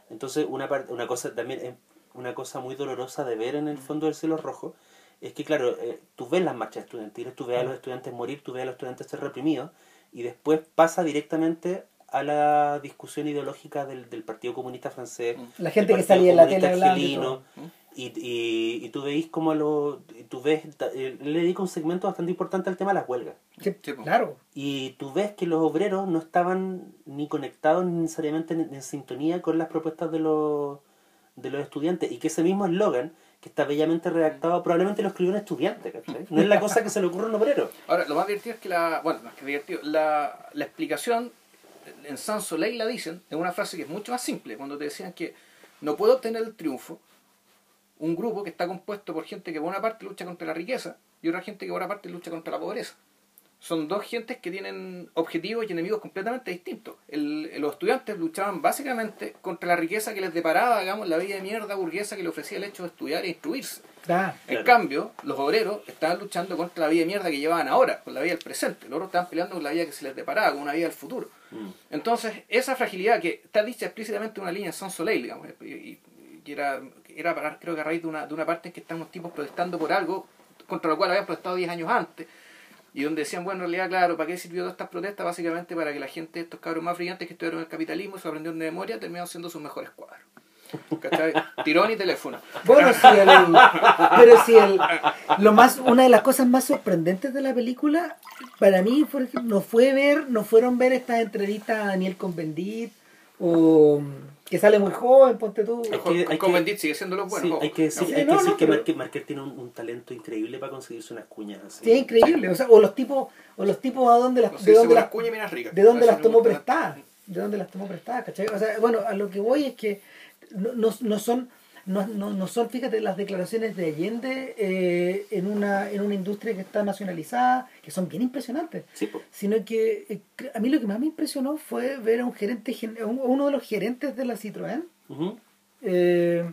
S3: Entonces una, par- una cosa también eh, una cosa muy dolorosa de ver en el fondo del cielo rojo es que claro, eh, tú ves las marchas estudiantiles, tú ves a los estudiantes morir, tú ves a los estudiantes ser reprimidos y después pasa directamente a la discusión ideológica del, del Partido Comunista Francés,
S1: La gente que salía en la
S3: Partido
S1: tele
S3: Comunista
S1: hablando y todo.
S3: y, y, y tú veis como lo tú ves eh, le dedico un segmento bastante importante al tema de las huelgas.
S1: Sí, claro,
S3: y tú ves que los obreros no estaban ni conectados ni necesariamente en, en sintonía con las propuestas de los de los estudiantes. Y que ese mismo eslogan que está bellamente redactado probablemente lo escribió un estudiante ¿cachai? no es la cosa que se le ocurre a un obrero.
S2: Ahora, lo más divertido es que la. Bueno, más que divertido, la, la explicación en Sans Soleil la dicen en una frase que es mucho más simple, cuando te decían que no puede obtener el triunfo un grupo que está compuesto por gente que por una parte lucha contra la riqueza y otra gente que por otra parte lucha contra la pobreza. Son dos gentes que tienen objetivos y enemigos completamente distintos. El- los estudiantes luchaban básicamente contra la riqueza que les deparaba, digamos, la vida de mierda burguesa que le ofrecía el hecho de estudiar e instruirse.
S1: Claro.
S2: En
S3: Claro.
S2: cambio, los obreros estaban luchando contra la vida de mierda que llevaban ahora, con la vida del presente. Los otros estaban peleando con la vida que se les deparaba, con una vida del futuro.
S3: Mm.
S2: Entonces, esa fragilidad que está dicha explícitamente en una línea en Sans Soleil, digamos, y, y- y era, era para- creo que a raíz de una, de una parte en que están unos tipos protestando por algo contra lo cual habían protestado 10 años antes, y donde decían, bueno, en realidad, claro, ¿para qué sirvió todas estas protestas? Básicamente para que la gente, estos cabros más brillantes que estudiaron el capitalismo, se aprendieron de memoria, terminaron siendo sus mejores cuadros. ¿Cachai? Tirón y teléfono.
S1: Bueno, sí, el, pero sí, el, lo más, una de las cosas más sorprendentes de la película, para mí, por ejemplo, no fue ver, no fueron ver estas entrevistas a Daniel Convendit, o que sale muy joven, ponte tú.
S3: Hay que-
S2: Con,
S3: hay
S2: con
S3: que-
S2: Bendit sigue siendo lo bueno.
S3: Sí, hay que decir, hay que, decir
S1: no,
S3: que
S1: pero-
S3: Marquez, Marquez tiene un, un talento increíble para conseguirse unas cuñas así.
S1: Sí, es increíble. O, sea, o los tipos, o los tipos a dónde las,
S2: No
S1: de dónde las,
S2: cuñas
S1: de dónde las tomó prestadas. De dónde las tomó prestadas, ¿cachai? O sea, bueno, a lo que voy es que no, no, no son, no, no, no son, fíjate, las declaraciones de Allende eh, en, una, en una industria que está nacionalizada, que son bien impresionantes.
S3: Sí.
S1: Sino que eh, a mí lo que más me impresionó fue ver a un gerente, gen- a un- a uno de los gerentes de la Citroën, eh,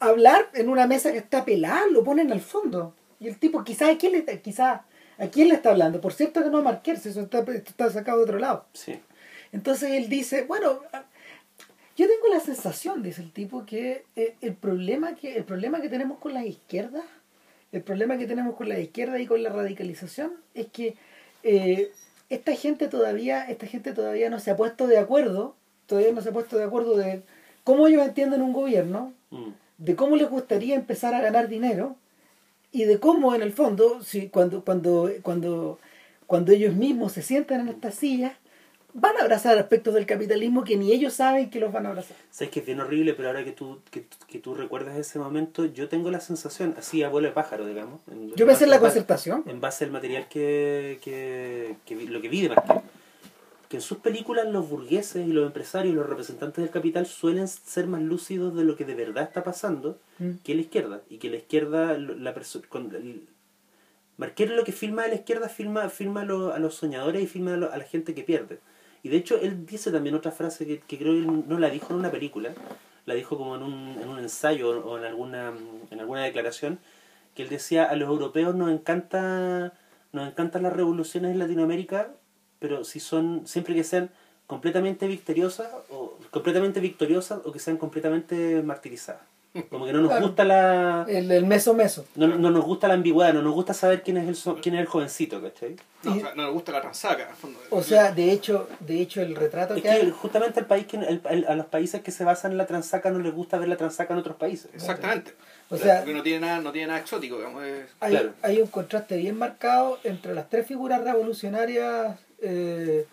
S1: hablar en una mesa que está pelada, lo ponen al fondo. Y el tipo, quizás a quién le está, quizás, a quién le está hablando. Por cierto que no a Marqués, eso está, esto está sacado de otro lado.
S3: Sí.
S1: Entonces él dice, bueno, a- yo tengo la sensación, dice el tipo, que eh, el problema que el problema que tenemos con las izquierdas, el problema que tenemos con la izquierda y con la radicalización es que eh, esta gente todavía, esta gente todavía no se ha puesto de acuerdo, todavía no se ha puesto de acuerdo de cómo ellos entienden un gobierno,
S3: Mm.
S1: de cómo les gustaría empezar a ganar dinero y de cómo en el fondo si cuando cuando cuando cuando ellos mismos se sientan en estas sillas van a abrazar aspectos del capitalismo que ni ellos saben que los van a abrazar
S3: Sabes que es bien horrible, pero ahora que tú, que, que tú recuerdas ese momento, yo tengo la sensación, así a vuelo de pájaro, digamos. en-
S1: yo pensé en la concertación
S3: En base al material que, que, que lo que vi de. Que en sus películas los burgueses y los empresarios y los representantes del capital suelen ser más lúcidos de lo que de verdad está pasando
S1: Mm.
S3: que la izquierda. Y que la izquierda, la con- Marqués lo que filma de la izquierda, filma, filma a, lo- a los soñadores y filma a, lo- a la gente que pierde. Y de hecho, él dice también otra frase que, creo que él no la dijo en una película, la dijo como en un, en un ensayo o en alguna, en alguna declaración, que él decía, a los europeos nos encanta nos encantan las revoluciones en Latinoamérica, pero si son, siempre que sean completamente victoriosas o completamente victoriosas o que sean completamente martirizadas. Como que no nos
S1: Claro.
S3: gusta la
S1: el, el meso meso
S3: no, no nos gusta la ambigüedad, no nos gusta saber quién es el so- quién es el jovencito, ¿cachai?
S2: No,
S1: Y-
S2: o sea, no le gusta la transaca. en el fondo.
S1: o sea de hecho de hecho el retrato
S3: Es
S1: que
S3: que
S1: hay
S3: justamente el país que el- el- a los países que se basan en la transaca no les gusta ver la transaca en otros países.
S2: Exactamente.
S1: O sea-
S2: Porque no tiene nada, no tiene nada exótico, digamos. es-
S1: hay,
S3: Claro.
S1: hay un contraste bien marcado entre las tres figuras revolucionarias eh,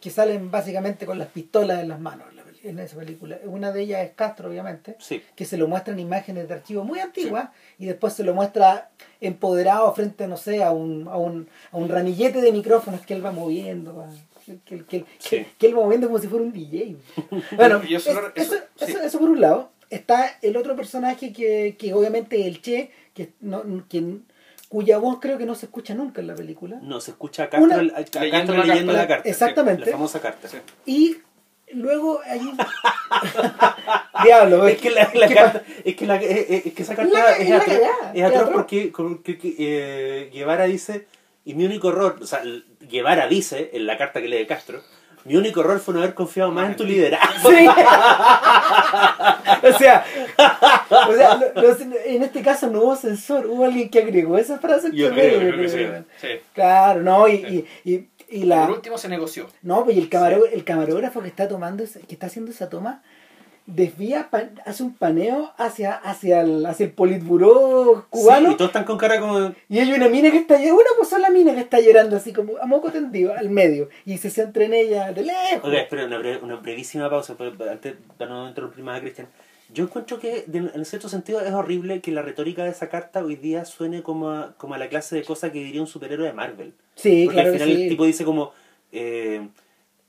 S1: que salen básicamente con las pistolas en las manos en esa película. Una de ellas es Castro, obviamente,
S3: Sí.
S1: que se lo muestra en imágenes de archivo muy antiguas y después se lo muestra empoderado frente, no sé, a un, a un, a un ramillete de micrófonos que él va moviendo. Que, que, que,
S3: Sí.
S1: que- él va moviendo como si fuera un DJ. Bueno,
S2: eso
S1: es- eso,
S2: eso-
S1: eso-
S2: sí.
S1: eso por un lado. Está el otro personaje que, que obviamente el Che, que no, quien, cuya voz creo que no se escucha nunca en la película.
S3: No, se escucha a Castro,
S1: Una-
S3: a Castro
S2: Leyendo la
S3: leyendo
S2: carta.
S3: la carta.
S1: Exactamente.
S3: La famosa carta.
S2: Sí.
S1: Y luego hay un... Diablo,
S3: Es que, la, la
S1: que
S3: carta, es, que la, es, es que esa carta
S1: La-
S3: es,
S1: es la
S3: atroz, es atroz
S1: atroz.
S3: porque como que- que, eh, Guevara dice, y mi único error, o sea, Guevara dice en la carta que lee Castro, mi único error fue no haber confiado más en tu liderazgo.
S1: Sí. o sea, o sea no- no- en este caso no hubo censor, hubo alguien que agregó esa frase.
S3: Yo creo,
S1: medio,
S2: creo que sí.
S1: Claro, no, y, y, y, y la...
S2: Por último se negoció.
S1: No, pues y el, camaró- el camarógrafo que está tomando, esa- que está haciendo esa toma, desvía, pa- hace un paneo hacia, hacia, el, hacia el politburó cubano.
S3: Sí, y todos están con cara como...
S1: Y hay una mina que está llorando, una pues la mina que está llorando así como a moco tendido, al medio. Y se centra en ella de lejos.
S3: Ok, espera, una, bre- una brevísima pausa, pero antes para no interrumpir más a Cristian. Yo encuentro que, de- en cierto sentido, es horrible que la retórica de esa carta hoy día suene como a, como a la clase de cosa que diría un superhéroe de Marvel.
S1: Sí,
S3: Porque
S1: claro
S3: al
S1: que
S3: final
S1: sí.
S3: el tipo dice como eh,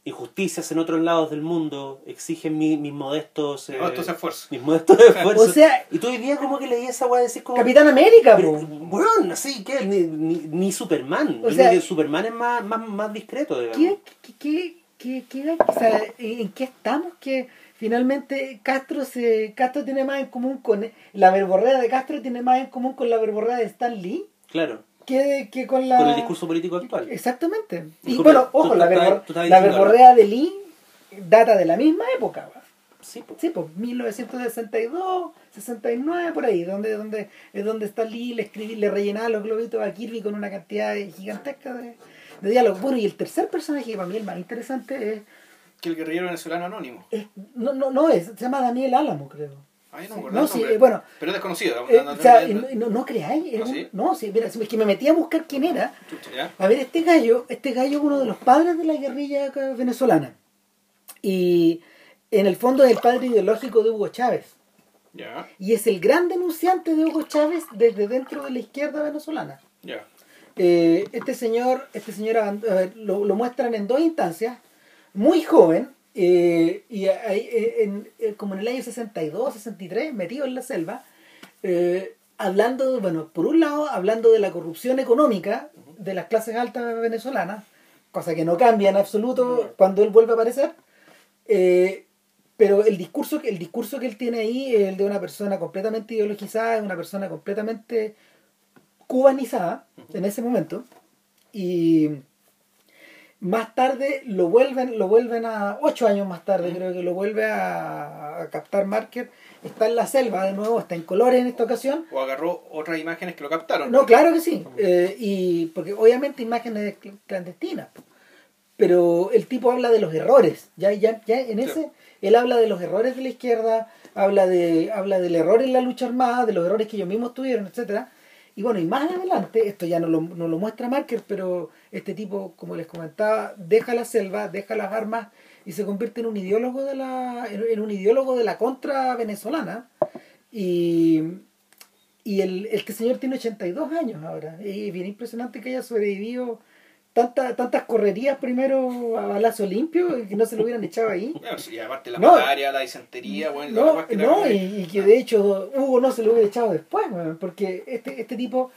S3: injusticias en otros lados del mundo exigen mi- mis modestos eh,
S2: No, estos esfuerzos.
S3: mis modestos esfuerzos.
S1: O sea-
S3: y tú hoy día como que leí esa weá decir como
S1: Capitán América,
S3: pero, weón, así que ni, ni, ni Superman.
S1: O sea-
S3: Superman es más, más, más discreto, digamos.
S1: ¿Qué, qué, qué, qué, qué- o sea, ¿En qué estamos? Que finalmente Castro se Castro tiene más en común con la verborrea de Castro tiene más en común con la verborrea de Stan Lee
S3: Claro,
S1: que, de- que con la
S3: con el discurso político actual.
S1: Exactamente. Y bueno, ojo, la, verbor- la verborrea de Lee data de la misma época. ¿va?
S3: Sí, po.
S1: Sí, pues 1962, 69, por ahí, donde, donde, es donde está Lee, le, escribí, le rellenaba los globitos a Kirby con una cantidad de- gigantesca de, de diálogo. Bueno, y el tercer personaje, que para mí el más interesante, es,
S2: Que el guerrillero venezolano anónimo.
S1: es- no, no, no es, se llama Daniel Álamo, creo.
S2: Ay, no,
S1: Sí.
S2: acuerdo
S1: No, sí, eh, bueno.
S2: Pero es desconocido.
S1: Eh,
S2: no- no-
S1: o sea,
S2: no-
S1: no, no, no creáis,
S2: ¿Ah, sí?
S1: no, sí, mira, es que me metí a buscar quién era. A ver, este gallo, este gallo es uno de los padres de la guerrilla venezolana. Y en el fondo es el padre ideológico de Hugo Chávez.
S2: Ya,
S1: Y es el gran denunciante de Hugo Chávez desde dentro de la izquierda venezolana.
S2: ya.
S1: Eh, este señor, este señor lo, lo muestran en dos instancias, muy joven, eh, y ahí, eh, en- eh, como en el año 62, 63, metido en la selva, eh, hablando, bueno, por un lado, hablando de la corrupción económica de las clases altas venezolanas, cosa que no cambia en absoluto cuando él vuelve a aparecer, eh, pero el discurso, que- el discurso que él tiene ahí es el de una persona completamente ideologizada, una persona completamente cubanizada en ese momento y más tarde lo vuelven lo vuelven a ocho años más tarde creo que lo vuelve a, a captar Marker está en la selva de nuevo está en colores en esta ocasión.
S2: O agarró otras imágenes que lo captaron.
S1: no claro que sí. Eh, y porque obviamente imágenes cl- clandestinas pero el tipo habla de los errores. Ya ya ya en ese
S2: Sí.
S1: él habla de los errores de la izquierda habla de habla del error en la lucha armada de los errores que ellos mismos tuvieron etcétera y bueno y más adelante esto ya no lo, no lo muestra Marker pero este tipo como les comentaba deja la selva deja las armas y se convierte en un ideólogo de la en, un ideólogo de la contra venezolana y y el, este señor tiene 82 años ahora. Y bien impresionante que haya sobrevivido tanta, tantas correrías primero a balazo limpio y que no se lo hubieran echado ahí.
S2: Sí, Y aparte la
S1: No.
S2: malaria, la disentería, bueno,
S1: No,
S2: que
S1: no, y, y que de hecho Hugo no se lo hubiera echado después, porque este, este tipo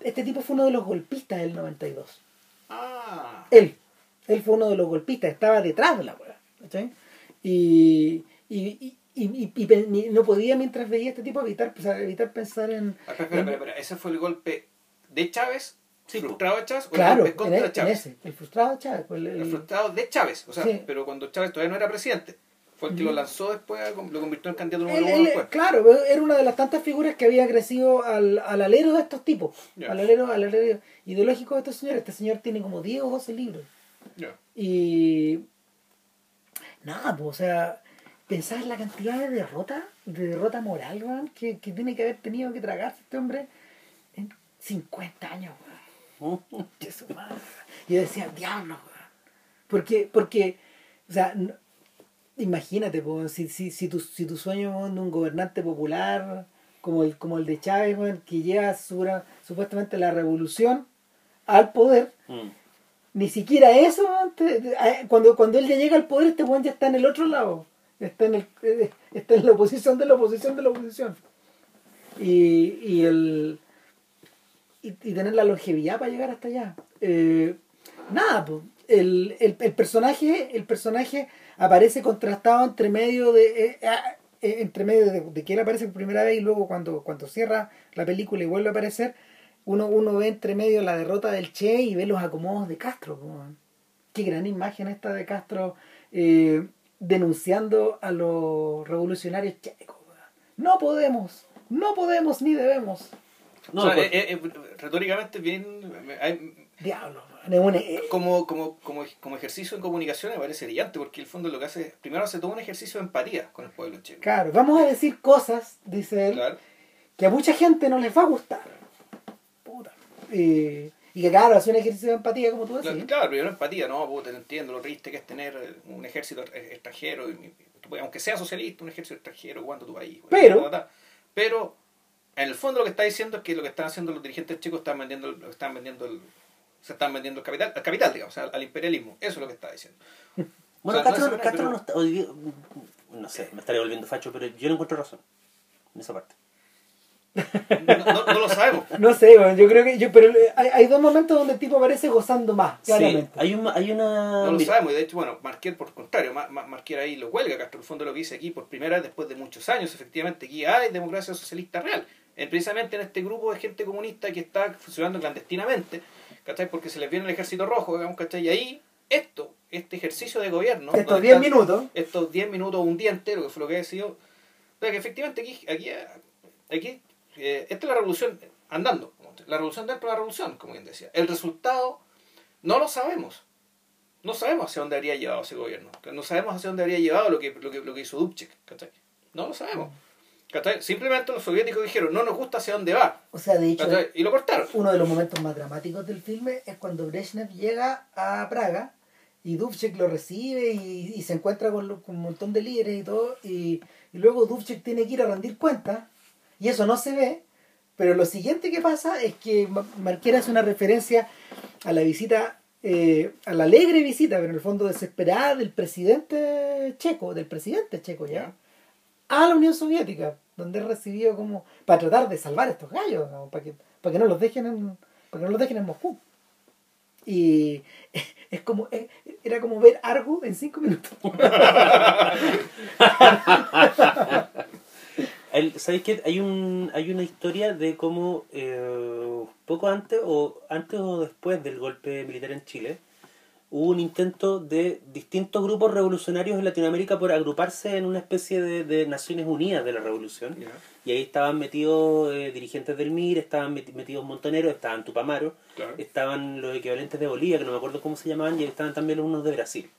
S1: este tipo fue uno de los golpistas del 92.
S2: Ah,
S1: Él, él fue uno de los golpistas, estaba detrás de la weá. ¿cachai? Y, y, y, y- no podía mientras veía a este tipo evitar, evitar pensar en...
S2: espera, espera, espera. ¿Ese fue el golpe de Chávez?
S3: Sí,
S2: ¿Frustrado de Chávez? ¿O
S1: Claro,
S2: el golpe contra
S1: e-
S2: Chávez?
S1: ese, el frustrado Chávez. pues, el-
S2: El
S1: el-
S2: frustrado de Chávez, o sea,
S1: Sí.
S2: pero cuando Chávez todavía no era presidente. Fue el que lo lanzó después, lo convirtió en candidato número uno después.
S1: claro, era una de las tantas figuras que había crecido al, al alero de estos tipos,
S2: Ya.
S1: al, alero, al alero ideológico de estos señores. Este señor tiene como 10 o 12 libros.
S2: Ya.
S1: Y nada, pues, o sea, pensar en la cantidad de derrota, de derrota moral, weón, que, que tiene que haber tenido que tragarse este hombre en 50 años, weón. Yo decía, diablo. Porque, porque, o sea, no- imagínate, po, si, si, si, tu, si tu sueño weón, de un gobernante popular como el, como el de Chávez, que lleva su- supuestamente la revolución al poder,
S3: Mm.
S1: ni siquiera eso, cuando, cuando él ya llega al poder, este weón ya está en el otro lado, está en, el, eh, está en la oposición de la oposición de la oposición. Y, y el y, tener la longevidad para llegar hasta allá. Eh, nada, pues, el, el, el personaje, el personaje aparece contrastado entre medio de eh, eh, entre medio de, de que él aparece por primera vez y luego cuando, cuando cierra la película y vuelve a aparecer, uno, uno ve entre medio la derrota del Che y ve los acomodos de Castro. Qué gran imagen esta de Castro denunciando a los revolucionarios checos. No podemos, no podemos ni debemos.
S3: No,
S2: O sea,
S3: pues-
S2: eh, eh, retóricamente bien hay-
S1: Diablo, una- eh,
S2: como, como, como, como ejercicio en comunicación me parece brillante porque el fondo lo que hace es, primero hace todo un ejercicio de empatía con el pueblo checo.
S1: Claro, vamos a decir cosas, dice él,
S2: Claro.
S1: que a mucha gente no les va a gustar. Puta. Eh, y que claro, hace un ejercicio de empatía, como tú decías.
S2: Claro, claro, primero empatía, no, puta, te entiendo lo triste que es tener eh, un ejército eh, extranjero, aunque sea socialista, un ejército extranjero jugando tu país.
S1: Pero-
S2: pero en el fondo lo que está diciendo es que lo que están haciendo los dirigentes chicos están vendiendo, el- están vendiendo el, se están vendiendo el capital, el capital, digamos, o sea, al imperialismo. Eso es lo que está diciendo.
S3: Bueno,
S2: O sea, no
S3: Castro, Castro
S2: pero-
S3: no está. Hoy día, no sé, me estaría volviendo facho, pero yo no encuentro razón en esa parte.
S2: No, no- no lo sabemos.
S1: No sé, bueno, yo creo que. Yo, pero hay, hay dos momentos donde el tipo aparece gozando más,
S3: Sí,
S1: claramente.
S3: hay, un, hay una.
S2: No lo
S3: mira,
S2: sabemos, y de hecho, bueno, Marquer por contrario, Ma- Ma- Marquer ahí lo huelga, Castro, en el fondo lo que dice aquí por primera vez después de muchos años, efectivamente, aquí hay democracia socialista real, Eh, precisamente en este grupo de gente comunista que está funcionando clandestinamente, ¿cachai? Porque se les viene el ejército rojo, digamos, ¿cachai? Y ahí, esto, este ejercicio de gobierno,
S1: Estos
S2: donde
S1: 10
S2: están-
S1: minutos.
S2: estos 10 minutos, un día entero, que fue lo que he decidido, pero que efectivamente aquí, aquí, aquí eh, esta es la revolución andando, la revolución dentro de la revolución, como bien decía. El resultado no lo sabemos. No sabemos hacia dónde habría llevado ese gobierno. No sabemos hacia dónde habría llevado lo que, lo que, lo que hizo Dubček. ¿cachai? No lo sabemos. ¿Cachai? Simplemente los soviéticos dijeron, no nos gusta hacia dónde va.
S1: O sea, de hecho.
S2: Y lo cortaron.
S1: uno de los momentos más dramáticos del filme es cuando Brezhnev llega a Praga y Dubček lo recibe y, y se encuentra con, lo- con un montón de líderes y todo. Y, y luego Dubček tiene que ir a rendir cuentas y eso no se ve. Pero lo siguiente que pasa es que Ma- Marquera hace una referencia a la visita, eh, a la alegre visita, pero en el fondo desesperada del presidente checo, del presidente checo ya, a la Unión Soviética, donde es recibido como para tratar de salvar a estos gallos, para que para que no los dejen en para que no los dejen en Moscú. Y es como es- era como ver Argo en cinco minutos.
S3: ¿Sabéis qué? Hay, un, hay una historia de cómo eh, poco antes o antes o después del golpe militar en Chile hubo un intento de distintos grupos revolucionarios en Latinoamérica por agruparse en una especie de, de Naciones Unidas de la Revolución. Y ahí estaban metidos eh, dirigentes del MIR, estaban meti- metidos montoneros, estaban Tupamaro,
S2: claro.
S3: estaban los equivalentes de Bolivia, que no me acuerdo cómo se llamaban, y estaban también unos de Brasil.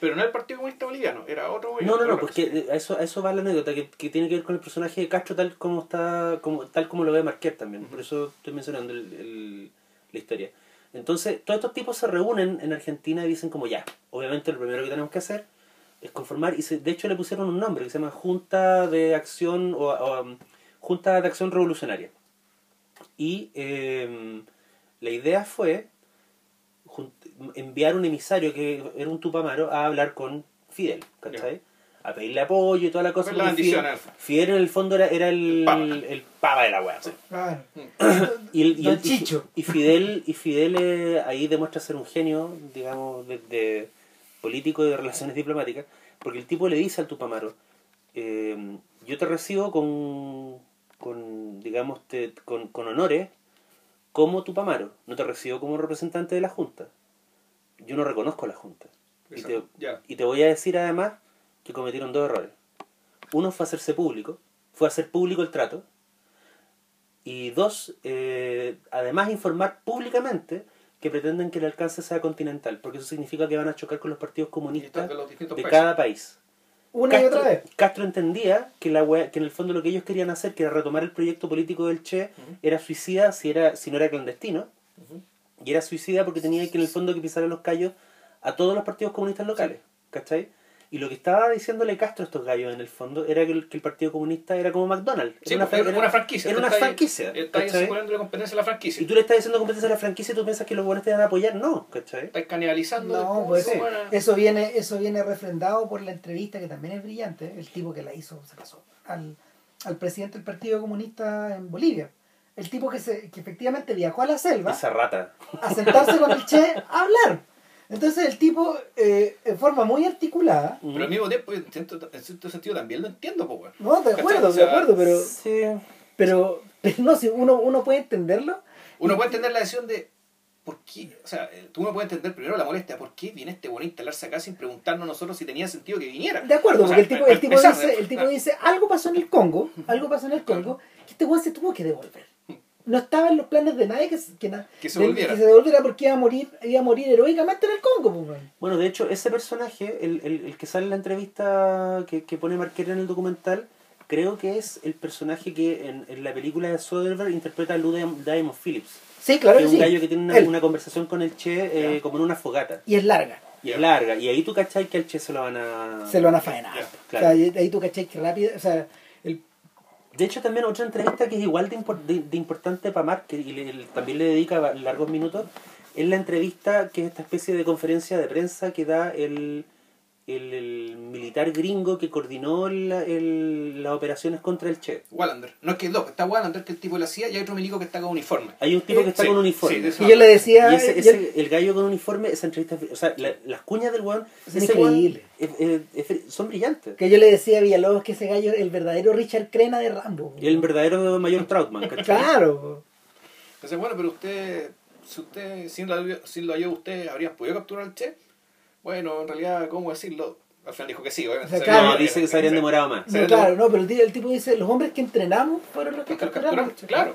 S2: Pero no el Partido Comunista Boliviano, era otro
S3: No, no, no, porque a eso, a eso va la anécdota, que, que tiene que ver con el personaje de Castro tal como está, como, tal como lo ve Marquette también. Por eso estoy mencionando el- el- la historia. Entonces, todos estos tipos se reúnen en Argentina y dicen como ya, obviamente lo primero que tenemos que hacer es conformar, y se- de hecho le pusieron un nombre que se llama Junta de Acción o, um, Junta de Acción Revolucionaria. Y eh, la idea fue enviar un emisario que era un tupamaro a hablar con Fidel, ¿cachai? A pedirle apoyo y toda la cosa.
S2: La
S3: Fidel, en el fondo era, era el,
S2: El papa.
S3: el papa de la wea. sí.
S1: Claro.
S3: Y, el- y
S1: Don
S3: el- y-
S1: Chicho.
S3: y Fidel, y Fidel eh, ahí demuestra ser un genio, digamos, de, de político y de relaciones diplomáticas, porque el tipo le dice al Tupamaro, eh, yo te recibo con, con digamos, te- con, con honores como Tupamaro, no te recibo como representante de la Junta. Yo no reconozco a la Junta. Te, y te voy a decir además que cometieron dos errores. Uno fue hacerse público, fue hacer público el trato. Y dos, eh, además informar públicamente que pretenden que el alcance sea continental, porque eso significa que van a chocar con los partidos comunistas
S2: de los
S3: cada país.
S1: Una y otra vez.
S3: Castro entendía que la wea- que en el fondo lo que ellos querían hacer, que era retomar el proyecto político del Che, era suicida si era si no era clandestino, y era suicida porque tenía que en el fondo que pisar los callos a todos los partidos comunistas locales, ¿cachai? Y lo que estaba diciéndole Castro a estos gallos en el fondo era que el, que el Partido Comunista era como McDonald's.
S2: Sí,
S3: era
S2: una, era una franquicia.
S3: Era una franquicia.
S2: Está ahí
S3: ¿cachai?
S2: asegurando la competencia de la franquicia.
S3: Y tú le estás diciendo competencia a la franquicia y tú piensas que los buenos te van a apoyar. No, ¿cachai?
S2: Estás canibalizando.
S1: No, pues
S2: ¿cómo
S1: sí.
S2: a-
S1: eso viene, eso viene refrendado por la entrevista que también es brillante, el tipo que la hizo, se pasó, al, al presidente del Partido Comunista en Bolivia. El tipo que se, que efectivamente viajó a la selva
S3: Esa rata.
S1: a sentarse con el Che a hablar. Entonces el tipo, eh, en forma muy articulada,
S2: Pero al mismo tiempo, en cierto, en cierto sentido también lo entiendo, pues, weón.
S1: no, de acuerdo,
S2: O sea,
S1: de acuerdo, pero,
S3: Sí.
S1: pero, pero no, si uno, uno puede entenderlo,
S2: Uno puede entender la decisión de. ¿Por qué? O sea, eh, uno puede entender primero la molestia. ¿Por qué viene este bueno a instalarse acá sin preguntarnos a nosotros si tenía sentido que viniera?
S1: De acuerdo,
S2: O sea,
S1: porque el tipo, el tipo
S2: empezar,
S1: dice, el tipo dice, algo pasó en el Congo, algo pasó en el Congo, que este weón se tuvo que devolver. No estaba en los planes de nadie que, se- que, na-
S2: Que se
S1: de-
S2: volviera.
S1: que se devolviera porque iba a morir, iba a morir heroicamente en el Congo, pues.
S3: Bueno, de hecho, ese personaje, el, el, el que sale en la entrevista que, que pone Marquera en el documental, creo que es el personaje que en, en la película de Soderbergh interpreta a Lou Diam- Diamond Phillips.
S1: Sí, claro
S3: que
S1: que
S3: es un
S1: sí.
S3: gallo que tiene una, conversación con el Che eh, como en una fogata.
S1: Y es larga.
S3: Y es larga. Y ahí tú cachai que al Che se lo van a...
S1: Se lo van a faenar.
S3: Claro.
S1: O sea, ahí tú caché que rápido, o sea,
S3: De hecho, también otra entrevista que es igual de, de, importante para Mark, que y le- también le dedica largos minutos, es la entrevista que es esta especie de conferencia de prensa que da el, el, el militar gringo que coordinó la- el- las operaciones contra el Che.
S2: Wallander. No es que dos, está Wallander que el tipo le hacía y hay otro milico que está con uniforme.
S3: Hay un tipo
S1: Eh,
S3: que está
S2: sí,
S3: con uniforme.
S2: de
S1: y yo le decía,
S3: y ese,
S1: yo-
S3: el gallo con uniforme, esa entrevista, o sea, la- las cuñas del weón,
S1: Es
S3: ese weón
S1: increíble.
S3: es- es- es- son brillantes.
S1: que yo le decía a Villalobos que ese gallo es el verdadero Richard Crena de Rambo.
S3: Y el verdadero mayor Troutman, ¿cachai?
S1: Claro.
S2: Entonces, bueno, pero usted, si usted, sin la, sin la ayuda de usted, ¿habrías podido capturar al Che? Bueno, en realidad, ¿cómo decirlo? Al final dijo que sí, obviamente.
S1: O sea,
S2: Se
S1: claro,
S3: No, dice que se habrían demorado más.
S1: No, claro, no, pero el, tipo dice, los hombres que entrenamos fueron los que
S2: Los que claro.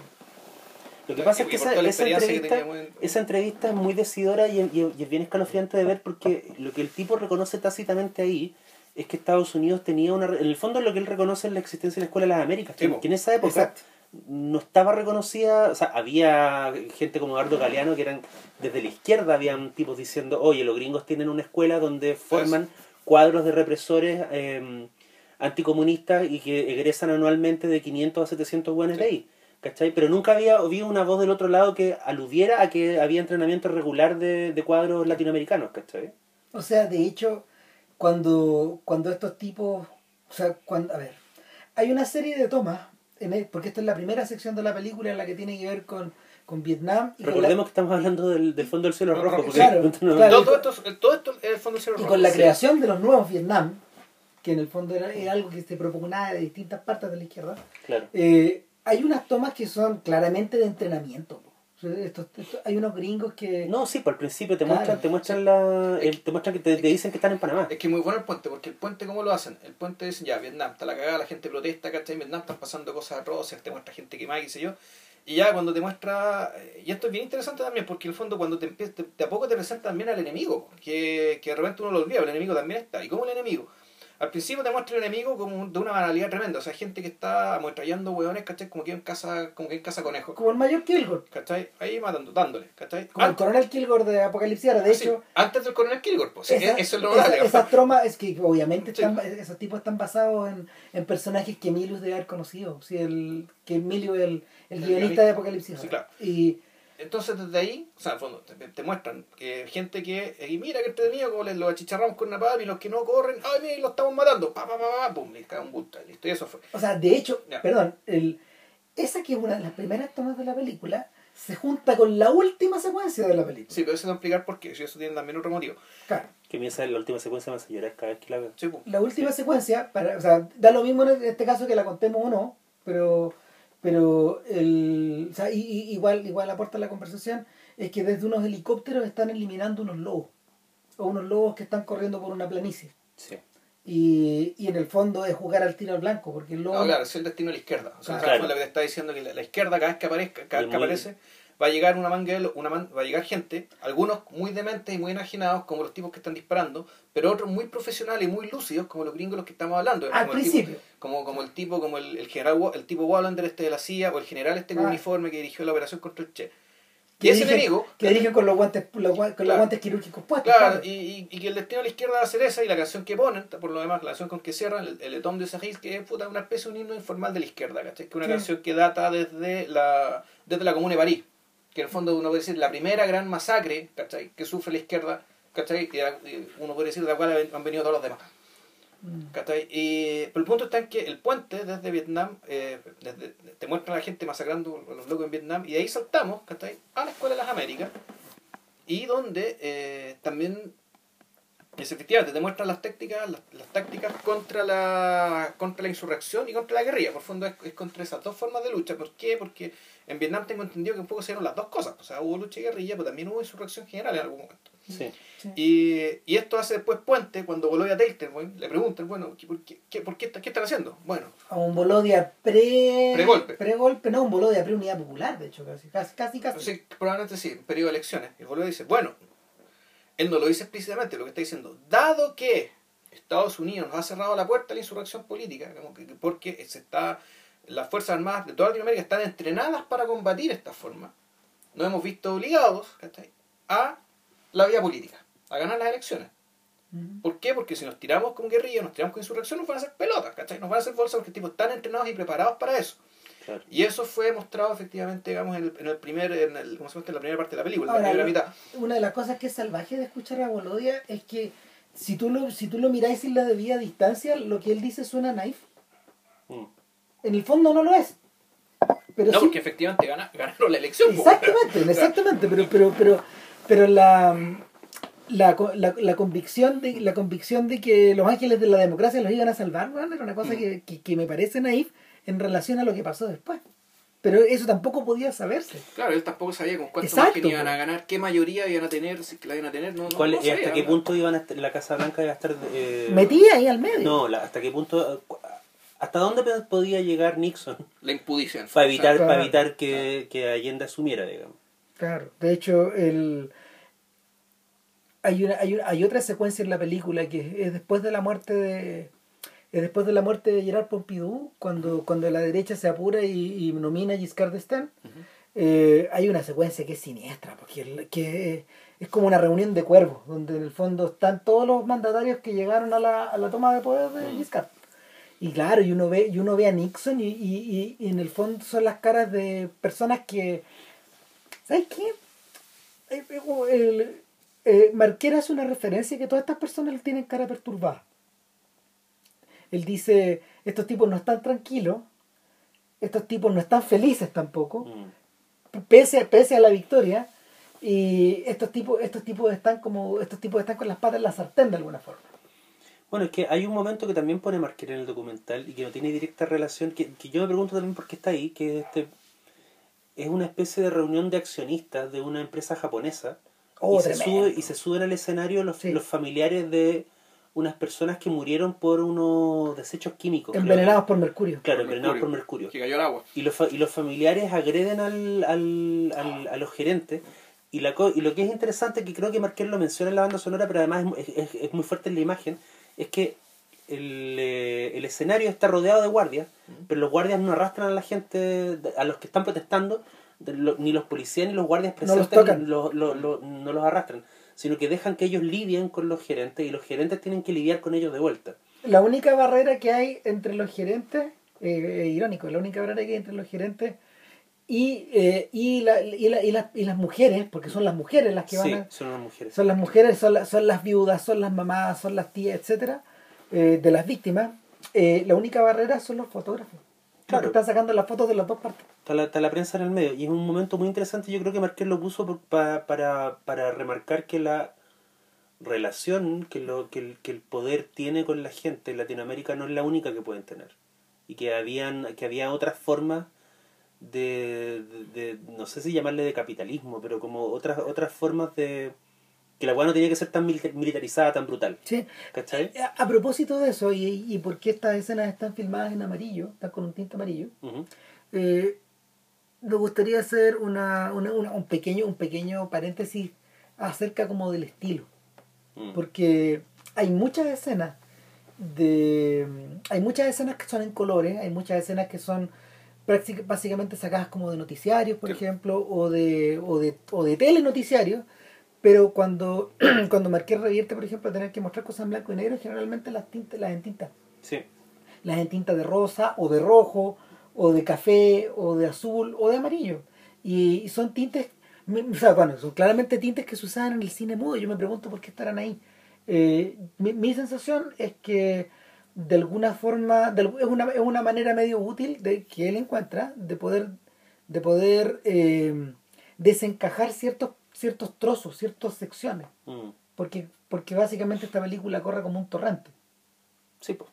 S3: Lo que pasa es que esa, esa
S2: que
S3: entrevista, esa entrevista es muy decidora y, y- y es bien escalofriante de ver porque lo que el tipo reconoce tácitamente ahí es que Estados Unidos tenía una... re- En el fondo lo que él reconoce es la existencia de la Escuela de las Américas, que en esa época
S1: Exacto.
S3: No estaba reconocida, o sea, había gente como Eduardo Galeano que eran desde la izquierda, habían tipos diciendo, oye, los gringos tienen una escuela donde forman cuadros de represores eh, anticomunistas y que egresan anualmente de 500 a 700 buenos de ahí. ¿Cachai? Pero nunca había habido una voz del otro lado que aludiera a que había entrenamiento regular de, de cuadros latinoamericanos, ¿cachai?
S1: O sea, de hecho, cuando, cuando estos tipos, o sea, cuando, a ver, hay una serie de tomas, en el- porque esta es la primera sección de la película en la que tiene que ver con, con Vietnam y con, la,
S3: Recordemos que estamos hablando del, del fondo del cielo rojo. porque
S1: claro,
S3: no-
S1: claro.
S2: Todo, todo esto, todo esto es el fondo cero
S1: y
S2: rojo.
S1: con la
S2: Sí.
S1: creación de los nuevos Vietnam, que en el fondo era, era algo que se propugnaba de distintas partes de la izquierda,
S3: Claro.
S1: eh, hay unas tomas que son claramente de entrenamiento. Estos- estos- hay unos gringos que...
S3: No, sí, por el principio te
S1: Claro,
S3: muestran, te muestran la, el- te muestran que te, te dicen que están en Panamá.
S2: Es que es muy bueno el puente, porque el puente, ¿cómo lo hacen? El puente dicen, ya, Vietnam, está la cagada, la gente protesta, ¿cachai? En Vietnam están pasando cosas atroces, te muestra gente quemada, qué sé yo. Y ya cuando te muestra, eh, y esto es bien interesante también, porque en el fondo cuando te empieza, te- de a poco te presenta también al enemigo, que, que de repente uno lo olvida, el enemigo también está. ¿Y cómo el enemigo? Al principio te muestra el enemigo como de una banalidad tremenda, o sea, gente que está ametrallando hueones, ¿cachai? Como que en casa, como que en casa conejo,
S1: Como el mayor Kilgore,
S2: ¿cachai? Ahí matando, dándole, ¿cachai?
S1: como el coronel Kilgore de Apocalipsis. De
S2: sí,
S1: hecho,
S2: antes del coronel Kilgore, pues,
S1: esa-
S2: eso es lo
S1: esa- esas tromas, es que obviamente
S2: Sí.
S1: están, esos tipos están basados en, en personajes que Emilius debe haber conocido. El, que Emilio es el, el
S2: El
S1: guionista de Apocalipsis.
S2: Sí, claro.
S1: Y
S2: Entonces desde ahí, o sea, al fondo, te, te muestran que gente que, y mira que entretenido, como les lo achicharramos con una papa y los que no corren, ay, mira, los estamos matando, pa, pa, pa, pa, pum, les cae un bulto, listo, y eso fue.
S1: O sea, de hecho,
S2: Ya.
S1: perdón, el, esa que es una de las primeras tomas de la película se junta con la última secuencia de la película.
S2: Sí, pero eso no explicar por qué, si eso tiene también otro motivo.
S1: Claro.
S3: Que me sale la última secuencia me hace llorar cada vez que la veo.
S2: Sí, pum.
S1: La última secuencia, para, o sea, da lo mismo en este caso que la contemos o no, pero, pero el, o sea, y- y- igual, igual aporta a la conversación, es que desde unos helicópteros están eliminando unos lobos, o unos lobos que están corriendo por una planicie.
S3: Sí.
S1: Y, y en el fondo es jugar al tiro al blanco, porque el lobo...
S2: No, claro, es el destino de la izquierda. O sea,
S3: Claro.
S2: lo que te está diciendo que la, la izquierda cada vez que aparezca, cada vez que aparece, va a llegar una lo- una man- va a llegar gente, algunos muy dementes y muy enajenados, como los tipos que están disparando, pero otros muy profesionales y muy lúcidos, como los gringos los que estamos hablando.
S1: Al
S2: como el tipo-
S1: principio.
S2: como, como el tipo, como el, el general el tipo Wallander este de la CIA, o el general este con
S1: Ah.
S2: uniforme que dirigió la operación contra el Che.
S1: Que
S2: y ese
S1: dirigen-
S2: enemigo,
S1: Que dirigen con los guantes, los con los guantes quirúrgicos puestos.
S2: Claro,
S1: claro.
S2: y, y, y que el destino de la izquierda va a ser esa y la canción que ponen, por lo demás, la canción con que cierran, el, el Etom de Sahil, que es puta, una especie de un himno informal de la izquierda, ¿cachai? Que es una
S1: Sí.
S2: canción que data desde la, desde la Comuna de París, que en el fondo uno puede decir la primera gran masacre, ¿cachai? Que sufre la izquierda, ¿cachai? Y, y uno puede decir de la cual han venido todos los demás.
S1: Mm.
S2: ¿Cachai? Y, pero el punto está en que el puente desde Vietnam, eh, desde, te muestra a la gente masacrando a los locos en Vietnam, y de ahí saltamos ¿cachai? a la Escuela de las Américas, y donde eh, también es efectivamente te muestran las tácticas, las, las tácticas contra la, contra la insurrección y contra la guerrilla. Por fondo es, es contra esas dos formas de lucha. ¿Por qué? Porque en Vietnam tengo entendido que un poco se dieron las dos cosas. O sea, hubo lucha y guerrilla, pero también hubo insurrección general en algún momento.
S3: Sí.
S1: Sí.
S2: Y, y esto hace después puente cuando Goloya Teitelboim le preguntan, bueno, ¿qué- ¿por qué, qué, por qué, está- qué están haciendo? Bueno,
S1: A un Bolodia pre...
S2: Pregolpe.
S1: Pregolpe, no, un Bolodia pre-unidad popular, de hecho, casi, casi, casi. casi.
S2: sí, probablemente sí, periodo de elecciones. Y Goloya dice, bueno, él no lo dice explícitamente, lo que está diciendo, dado que Estados Unidos nos ha cerrado la puerta a la insurrección política, como que, que porque se está, las Fuerzas Armadas de toda Latinoamérica están entrenadas para combatir esta forma, nos hemos visto obligados ¿cachai? a la vía política, a ganar las elecciones. ¿Por qué? Porque si nos tiramos con guerrilla, nos tiramos con insurrección, nos van a hacer pelotas, ¿cachai? Nos van a hacer bolsas porque tipo, están entrenados y preparados para eso.
S3: Claro.
S2: Y eso fue mostrado efectivamente, digamos, en el, en el primer, en el, ¿cómo se llama? En la primera parte de la película, en
S1: Ahora,
S2: la primera
S1: lo-
S2: mitad.
S1: Una de las cosas que es salvaje de escuchar a Bolodia es que si tú lo, si tú lo miráis sin la debida distancia, lo que él dice suena naif.
S3: Mm.
S1: En el fondo no lo es. Pero
S2: no,
S1: sí-
S2: porque efectivamente gana- ganaron la elección.
S1: Exactamente, exactamente, pero, pero, pero, pero la, la, la, la convicción de la convicción de que los ángeles de la democracia los iban a salvar, weón, era una cosa
S2: Mm.
S1: que, que, que me parece naif en relación a lo que pasó después. Pero eso tampoco podía saberse.
S2: Claro, él tampoco sabía con cuántos más iban a ganar, qué mayoría iban a tener, si que la iban a tener, no, no,
S3: ¿Cuál,
S2: no
S3: y hasta qué punto iban a estar, la Casa Blanca iba a estar... eh,
S1: Metía ahí al medio.
S3: No, la- hasta qué punto... ¿Hasta dónde podía llegar Nixon
S2: La impudicen.
S3: para evitar,
S1: Claro.
S3: para evitar que, que Allende asumiera, digamos?
S1: Claro, de hecho, el... hay, una, hay, una- hay otra secuencia en la película que es después de la muerte de es después de la muerte de Gerard Pompidou, cuando, cuando la derecha se apura y, y nomina a Giscard d'Estaing, eh, hay una secuencia que es siniestra, porque el- que es como una reunión de cuervos, donde en el fondo están todos los mandatarios que llegaron a la, a la toma de poder de. Giscard. Y claro, y uno ve, y uno ve a Nixon y, y, y- en el fondo son las caras de personas que ¿Sabes qué? Eh, eh, oh, el- eh, Marquera hace una referencia que todas estas personas tienen cara perturbada. Él dice, estos tipos no están tranquilos, estos tipos no están felices tampoco,
S3: Mm.
S1: pese, pese a la victoria, y estos tipos, estos tipos están como, estos tipos están con las patas en la sartén de alguna forma.
S3: Bueno, es que hay un momento que también pone Marquera en el documental y que no tiene directa relación, que, que yo me pregunto también por qué está ahí, que este es una especie de reunión de accionistas de una empresa japonesa
S1: Oh,
S3: y, se sube, y se suben al escenario los,
S1: Sí.
S3: los familiares de unas personas que murieron por unos desechos químicos. creo
S1: Envenenados por mercurio.
S3: Claro,
S2: Por
S3: envenenados por
S2: mercurio. Que cayó al agua.
S3: Y los, fa- y los familiares agreden al, al, al- a los gerentes. Y, la, co- y lo que es interesante, que creo que Marqués lo menciona en la banda sonora, pero además es, es- es muy fuerte en la imagen, es que el, eh, el escenario está rodeado de guardias, pero los guardias no arrastran a la gente, a los que están protestando, lo- ni los policías ni los guardias
S1: No los
S3: presentes
S1: tocan.
S3: lo- lo- lo- no los arrastran, sino que dejan que ellos lidien con los gerentes y los gerentes tienen que lidiar con ellos de vuelta.
S1: La única barrera que hay entre los gerentes, eh, eh, irónico, la única barrera que hay entre los gerentes y, eh, y, la, y, la- y, las- y las mujeres, porque son las mujeres las que van
S3: Sí,
S1: a,
S3: son unas mujeres.
S1: son las mujeres, son, la- son las viudas, son las mamás, son las tías, etcétera, eh, de las víctimas. Eh, la única barrera son los fotógrafos.
S3: Claro.
S1: que están sacando las fotos de las dos partes.
S3: Está la, está la prensa en el medio. Y es un momento muy interesante. Yo creo que Marqués lo puso por- pa- para, para remarcar que la relación que, lo, que, el, que el poder tiene con la gente en Latinoamérica no es la única que pueden tener. Y que, habían, que había otras formas de, de, de- no sé si llamarle de capitalismo, pero como otras, otras formas de... Que la hueá no tenía que ser tan mil- militarizada, tan brutal.
S1: Sí.
S3: ¿Cachai?
S1: A, a propósito de eso, y, y por qué estas escenas están filmadas en amarillo, están con un tinte amarillo, eh, me gustaría hacer una, una- una- un, pequeño, un pequeño paréntesis acerca como del estilo.
S3: Mm.
S1: porque hay muchas escenas de hay muchas escenas que son en colores hay muchas escenas que son básicamente sacadas como de noticiarios, por
S2: Sí.
S1: ejemplo, o de, o de, o de telenoticiarios, pero cuando, cuando Marqués revierte, por ejemplo, a tener que mostrar cosas en blanco y negro, generalmente las tintas, las en tinta,
S3: Sí.
S1: las en tinta de rosa, o de rojo, o de café, o de azul, o de amarillo. Y, y son tintes, o sea, bueno, son claramente tintes que se usaban en el cine mudo. Yo me pregunto por qué estarán ahí. Eh, mi, mi sensación es que de alguna forma de es, una, es una manera medio útil de que él encuentra de poder de poder eh, desencajar ciertos ciertos trozos ciertas secciones
S3: Mm.
S1: porque porque básicamente esta película corre como un torrente
S3: Sí, pues.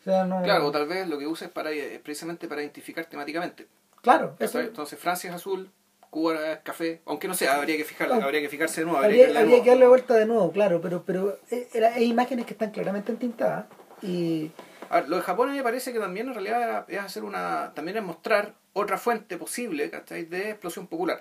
S1: o sea no
S2: Claro, o tal vez lo que usa es para, eh, precisamente para identificar temáticamente.
S1: claro.
S2: Entonces Francia es azul, Cuba es café, aunque no sé, habría que fijar,
S1: Ah.
S2: habría que fijarse de nuevo. Habría,
S1: habría,
S2: que, verla de
S1: habría
S2: nuevo.
S1: que darle vuelta de nuevo claro pero pero eh, hay imágenes que están claramente entintadas y
S2: A ver, lo de Japón a mí me parece que también en realidad era- es hacer una, también es mostrar otra fuente posible, ¿cachai? De explosión popular.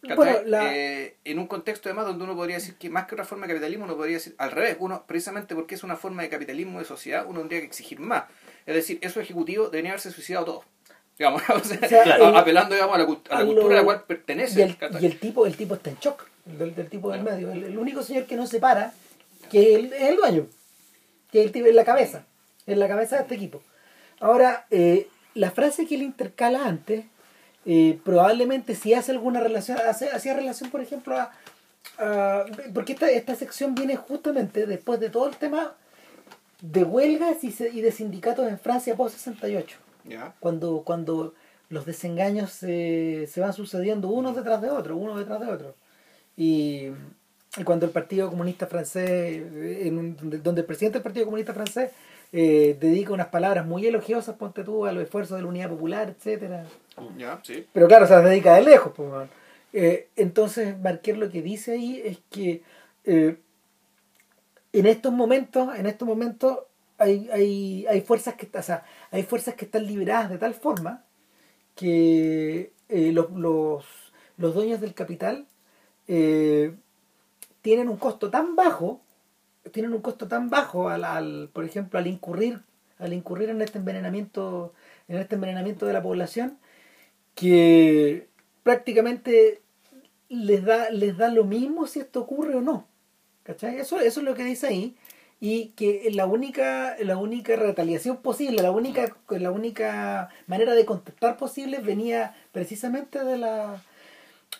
S2: ¿cachai?
S1: Bueno, la-
S2: Eh, en un contexto además donde uno podría decir que más que otra forma de capitalismo uno podría decir al revés, uno precisamente porque es una forma de capitalismo de sociedad uno tendría que exigir más. Es decir, esos ejecutivos deberían haberse suicidado todos. Digamos, o sea, a- apelando digamos, a la, a la cultura
S1: lo-
S2: a la cual
S1: y
S2: pertenece.
S1: y el tipo el tipo está en shock el del, del tipo del medio el, el único señor que no se para que es el, es el dueño que el tipo en la cabeza en la cabeza de este equipo ahora eh, la frase que él intercala antes eh, probablemente si hace alguna relación hace, hacía relación por ejemplo a, a- porque esta, esta sección viene justamente después de todo el tema de huelgas y, se- y de sindicatos en Francia post 68
S2: Ya.
S1: cuando, cuando los desengaños se, se van sucediendo unos detrás de otros, uno detrás de otro. Y cuando el Partido Comunista Francés, eh, en un- donde, el presidente del Partido Comunista Francés eh, dedica unas palabras muy elogiosas, ponte tú, a los esfuerzos de la Unidad Popular, etcétera
S2: Ya, sí.
S1: pero claro, se las dedica de lejos. pues. Eh, entonces, Marquer lo que dice ahí es que eh, en estos momentos, en estos momentos hay, hay, hay fuerzas que o sea, hay fuerzas que están liberadas de tal forma que los, los, los dueños del capital eh, tienen un costo tan bajo, tienen un costo tan bajo al, al, por ejemplo, al incurrir, al incurrir en este envenenamiento, en este envenenamiento de la población, que prácticamente les da, les da lo mismo si esto ocurre o no. ¿Cachai? Eso, eso es lo que dice ahí. Y que la única, la única retaliación posible, la única, la única manera de contestar posible venía precisamente de la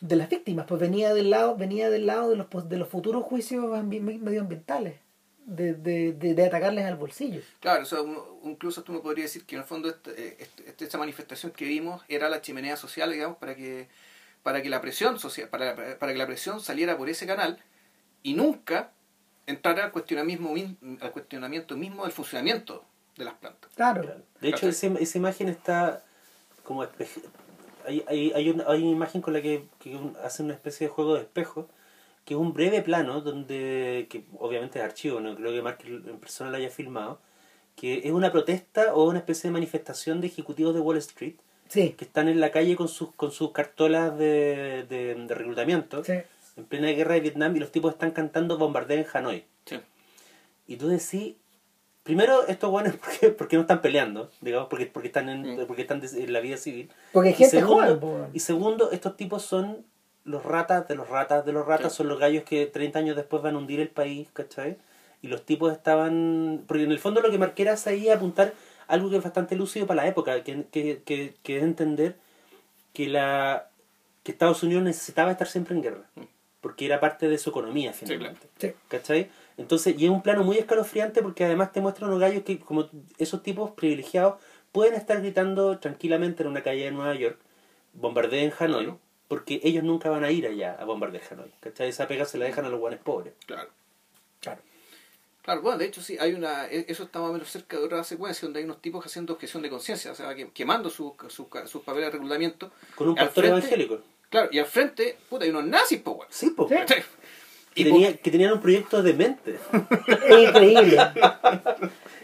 S1: de las víctimas, pues venía del lado, venía del lado de los pos- de los futuros juicios ambi- medioambientales, de, de, de, de atacarles al bolsillo.
S2: Claro, o sea, uno- incluso tú me podrías decir que en el fondo este- eh, este- este- esta manifestación que vimos era la chimenea social, digamos, para que para que la presión social, para, para que la presión saliera por ese canal y nunca entrara al cuestionamiento, al cuestionamiento mismo del funcionamiento de las plantas.
S1: Claro.
S3: De hecho, ese- esa imagen está como hay, hay, hay, una, hay una imagen con la que, que un- hace una especie de juego de espejo, que es un breve plano, donde que obviamente es archivo, no creo que Mark en persona lo haya filmado, que es una protesta o una especie de manifestación de ejecutivos de Wall Street
S1: Sí,
S3: que están en la calle con sus, con sus cartolas de, de, de reclutamiento
S1: sí.
S3: en plena guerra de Vietnam y los tipos están cantando bombardeo en Hanoi.
S2: Sí.
S3: Y tú decís, primero, estos buenos, ¿por qué, por qué no están peleando? Digamos, porque, porque están en, porque están en la vida civil.
S1: Porque hay
S3: Y
S1: gente
S3: segundo,
S1: joven,
S3: y segundo, estos tipos son los ratas de los ratas de los ratas,
S2: Sí.
S3: son los gallos que 30 años después van a hundir el país, ¿cachai? Y los tipos estaban... Porque en el fondo lo que Marquera ahí es apuntar algo que es bastante lúcido para la época, que, que, que, que es entender que la que Estados Unidos necesitaba estar siempre en guerra,
S2: Mm.
S3: porque era parte de su economía
S2: Sí,
S3: finalmente.
S1: Sí.
S3: ¿Cachai? Entonces, y es un plano muy escalofriante porque además te muestran unos gallos que, como esos tipos privilegiados, pueden estar gritando tranquilamente en una calle de Nueva York, bombardeen Hanoi,
S2: Claro.
S3: porque ellos nunca van a ir allá a bombardear Hanoi. ¿Cachai? Esa pega se la dejan a los guanes pobres.
S2: Claro.
S1: Claro.
S2: Claro, bueno, de hecho sí, hay una, e- eso está más o menos cerca de otra secuencia donde hay unos tipos haciendo objeción de conciencia, o sea, que- quemando sus sus sus papeles de reclutamiento.
S3: Con un pastor
S2: frente-
S3: evangélico.
S2: Claro, y al frente, puta, hay unos nazis, po.
S3: Sí, po.
S1: Sí.
S3: Que,
S2: Y
S3: tenía- que tenían un proyecto de mente.
S1: Es increíble.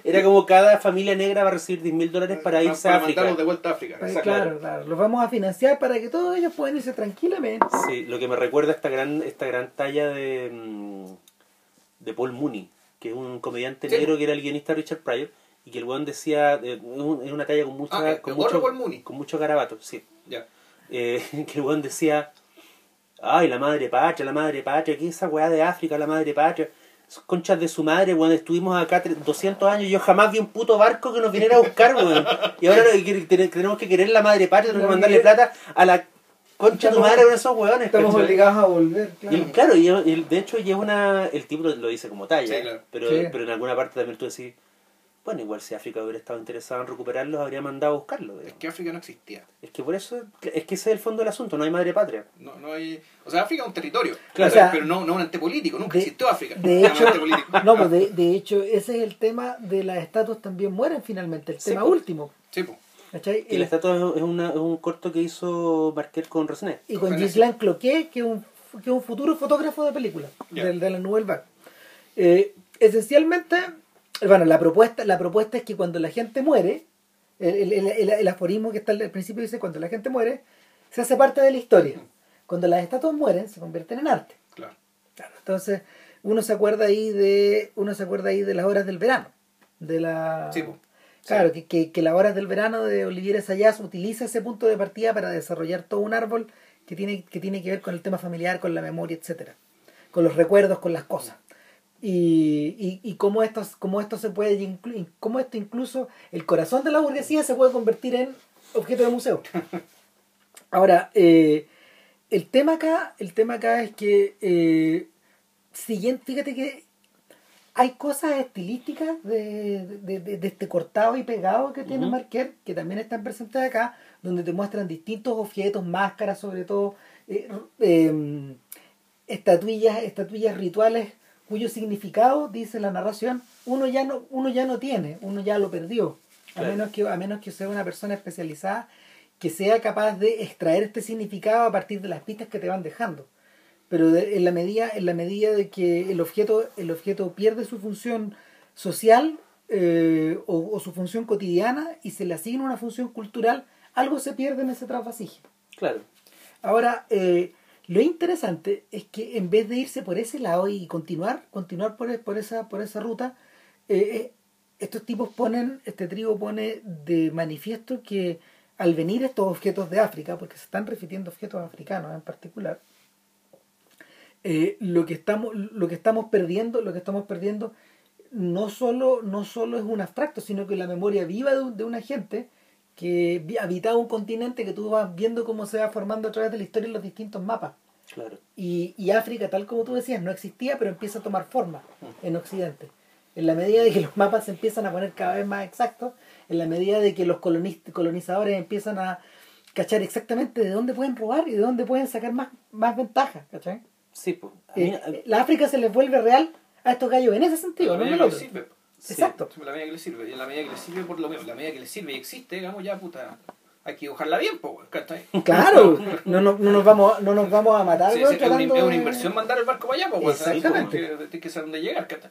S3: Era como cada familia negra va a recibir 10 mil dólares para irse
S2: para
S3: a África.
S2: de vuelta a África.
S1: Claro, claro. Los vamos a financiar para que todos ellos puedan irse tranquilamente.
S3: Sí, lo que me recuerda esta gran, esta gran talla de, mm, de Paul Mooney, que es un comediante
S2: Sí.
S3: negro que era el guionista de Richard Pryor, y que el weón decía, eh, es una talla con mucha,
S2: Ah, ¿el
S3: con, mucho, con mucho garabato, sí.
S2: Ya.
S3: Eh, que el weón decía, ay, la madre patria, la madre patria, ¿qué es esa weá de África, la madre patria? Esos Conchas de su madre, weón, estuvimos acá tre- 200 años y yo jamás vi un puto barco que nos viniera a buscar, weón. Y ahora tenemos que querer la madre patria, tenemos que mandarle
S1: y-
S3: plata a la concha de tu madre con esos weones.
S1: Estamos
S3: ¿cachai?
S1: obligados a volver,
S3: Y
S1: claro.
S3: el- claro, y de hecho es una. El tipo lo, lo dice como talla,
S2: Sí, claro.
S3: pero,
S1: Sí.
S3: pero en alguna parte también tú decís, bueno, igual si África hubiera estado interesado en recuperarlos, habría mandado a buscarlos.
S2: Es que África no existía.
S3: Es que por eso, es que ese es el fondo del asunto, no hay madre patria.
S2: No, no hay... O sea, África es un territorio.
S3: Claro.
S1: O sea,
S2: pero no, no un ente político. Nunca
S1: de-
S2: existió África.
S1: De hecho, no, pues de, de hecho, ese es el tema de las estatuas también mueren finalmente, el
S3: Sí,
S1: tema
S3: pues.
S1: último.
S2: Sí, pues.
S1: ¿cachai?
S3: Y
S1: El-
S3: la estatua es, una- es un corto que hizo Marquer con Resné.
S1: y con Ghislain Cloquet, que es un, que es un futuro fotógrafo de películas, de, de la Nouvelle Vague. Eh, esencialmente, bueno, la propuesta, la propuesta es que cuando la gente muere, el, el- el- el- aforismo que está al principio dice, cuando la gente muere, se hace parte de la historia. Cuando las estatuas mueren, se convierten en arte.
S2: Claro.
S1: Claro, entonces uno se acuerda ahí de uno se acuerda ahí de las horas del verano, de la
S2: Sí, pues.
S1: claro que, que, que las horas del verano de Olivier Sayas utiliza ese punto de partida para desarrollar todo un árbol que tiene que tiene que ver con el tema familiar, con la memoria, etcétera, con los recuerdos, con las cosas y, y, y cómo esto cómo esto se puede cómo esto incluso el corazón de la burguesía se puede convertir en objeto de museo. Ahora eh, el tema acá el tema acá es que eh, siguiente, fíjate que hay cosas estilísticas de, de, de- de este cortado y pegado que tiene
S3: Ujú.
S1: Marquer, que también están presentes acá, donde te muestran distintos objetos, máscaras sobre todo, eh, eh, estatuillas, estatuillas rituales cuyo significado, dice la narración, uno ya no, uno ya no tiene, uno ya lo perdió. A menos que, a menos que sea una persona especializada que sea capaz de extraer este significado a partir de las pistas que te van dejando pero de- en la medida en la medida de que el objeto el objeto pierde su función social eh, o, o su función cotidiana y se le asigna una función cultural algo se pierde en ese trasvasije
S3: Claro.
S1: ahora eh, lo interesante es que en vez de irse por ese lado y continuar continuar por, e- por esa por esa ruta eh, eh, estos tipos ponen este trío pone de manifiesto que al venir estos objetos de África porque se están refiriendo objetos africanos en particular eh, lo que estamos lo que estamos perdiendo lo que estamos perdiendo no solo no solo es un abstracto sino que la memoria viva de una gente que habitaba un continente que tú vas viendo cómo se va formando a través de la historia en los distintos mapas
S3: Claro.
S1: y, y África tal como tú decías no existía pero empieza a tomar forma en Occidente en la medida de que los mapas se empiezan a poner cada vez más exactos en la medida de que los colonizadores empiezan a cachar exactamente de dónde pueden robar y de dónde pueden sacar más, más ventaja ¿cachai?
S3: Sí, pues. a mí- a-
S1: eh, la África se les vuelve real a estos gallos en ese sentido, no en el otro.
S2: sirve.
S3: Sí.
S1: Exacto.
S2: La medida que le sirve. Y en la medida que le sirve por lo mismo. La medida que le sirve y existe, digamos, ya puta. Hay que dibujarla bien, pues, weón, ¿cachai?
S1: Claro, no, no, no nos vamos, no nos vamos a matar.
S2: Sí, es, una,
S1: tratando
S2: es una inversión mandar el barco para allá, pues, ¿sabes?
S1: Exactamente.
S2: Porque Tienes que saber dónde llegar, ¿cachai?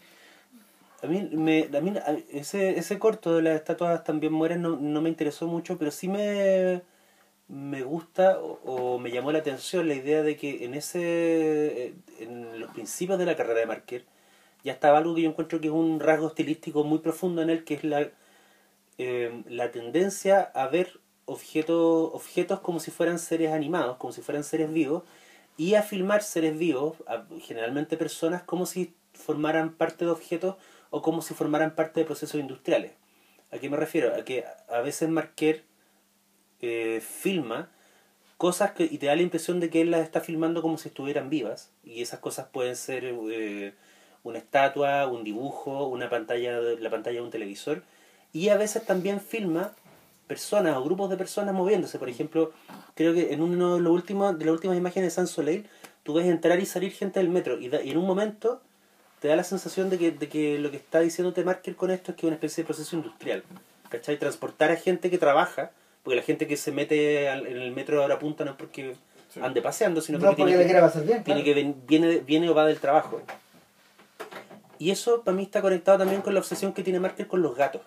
S3: A mí, me, a mí a- ese, ese corto de las estatuas también mueren no, no me interesó mucho, pero sí me, me gusta o, o me llamó la atención la idea de que en ese en los principios de la carrera de Marquer ya estaba algo que yo encuentro que es un rasgo estilístico muy profundo en él, que es la, eh, la tendencia a ver objetos, objetos como si fueran seres animados, como si fueran seres vivos, y a filmar seres vivos, generalmente personas, como si formaran parte de objetos o como si formaran parte de procesos industriales. ¿A qué me refiero? A que a veces Marquer eh, filma cosas que, y te da la impresión de que él las está filmando como si estuvieran vivas, y esas cosas pueden ser eh, una estatua, un dibujo, una pantalla, la pantalla de un televisor, y a veces también filma personas o grupos de personas moviéndose. Por ejemplo, creo que en uno de los últimos, de las últimas imágenes de San Soleil, tú ves entrar y salir gente del metro, y, da- y en un momento te da la sensación de que, de que lo que está diciéndote Marker con esto es que es una especie de proceso industrial. ¿Cachai? Transportar a gente que trabaja, porque la gente que se mete al- en el metro de hora punta no es porque ande paseando, sino
S1: No
S3: porque
S1: porque
S3: tiene que,
S1: pasar bien.
S3: tiene
S1: claro.
S3: que viene, viene o va del trabajo. Y eso para mí está conectado también con la obsesión que tiene Marker con los gatos.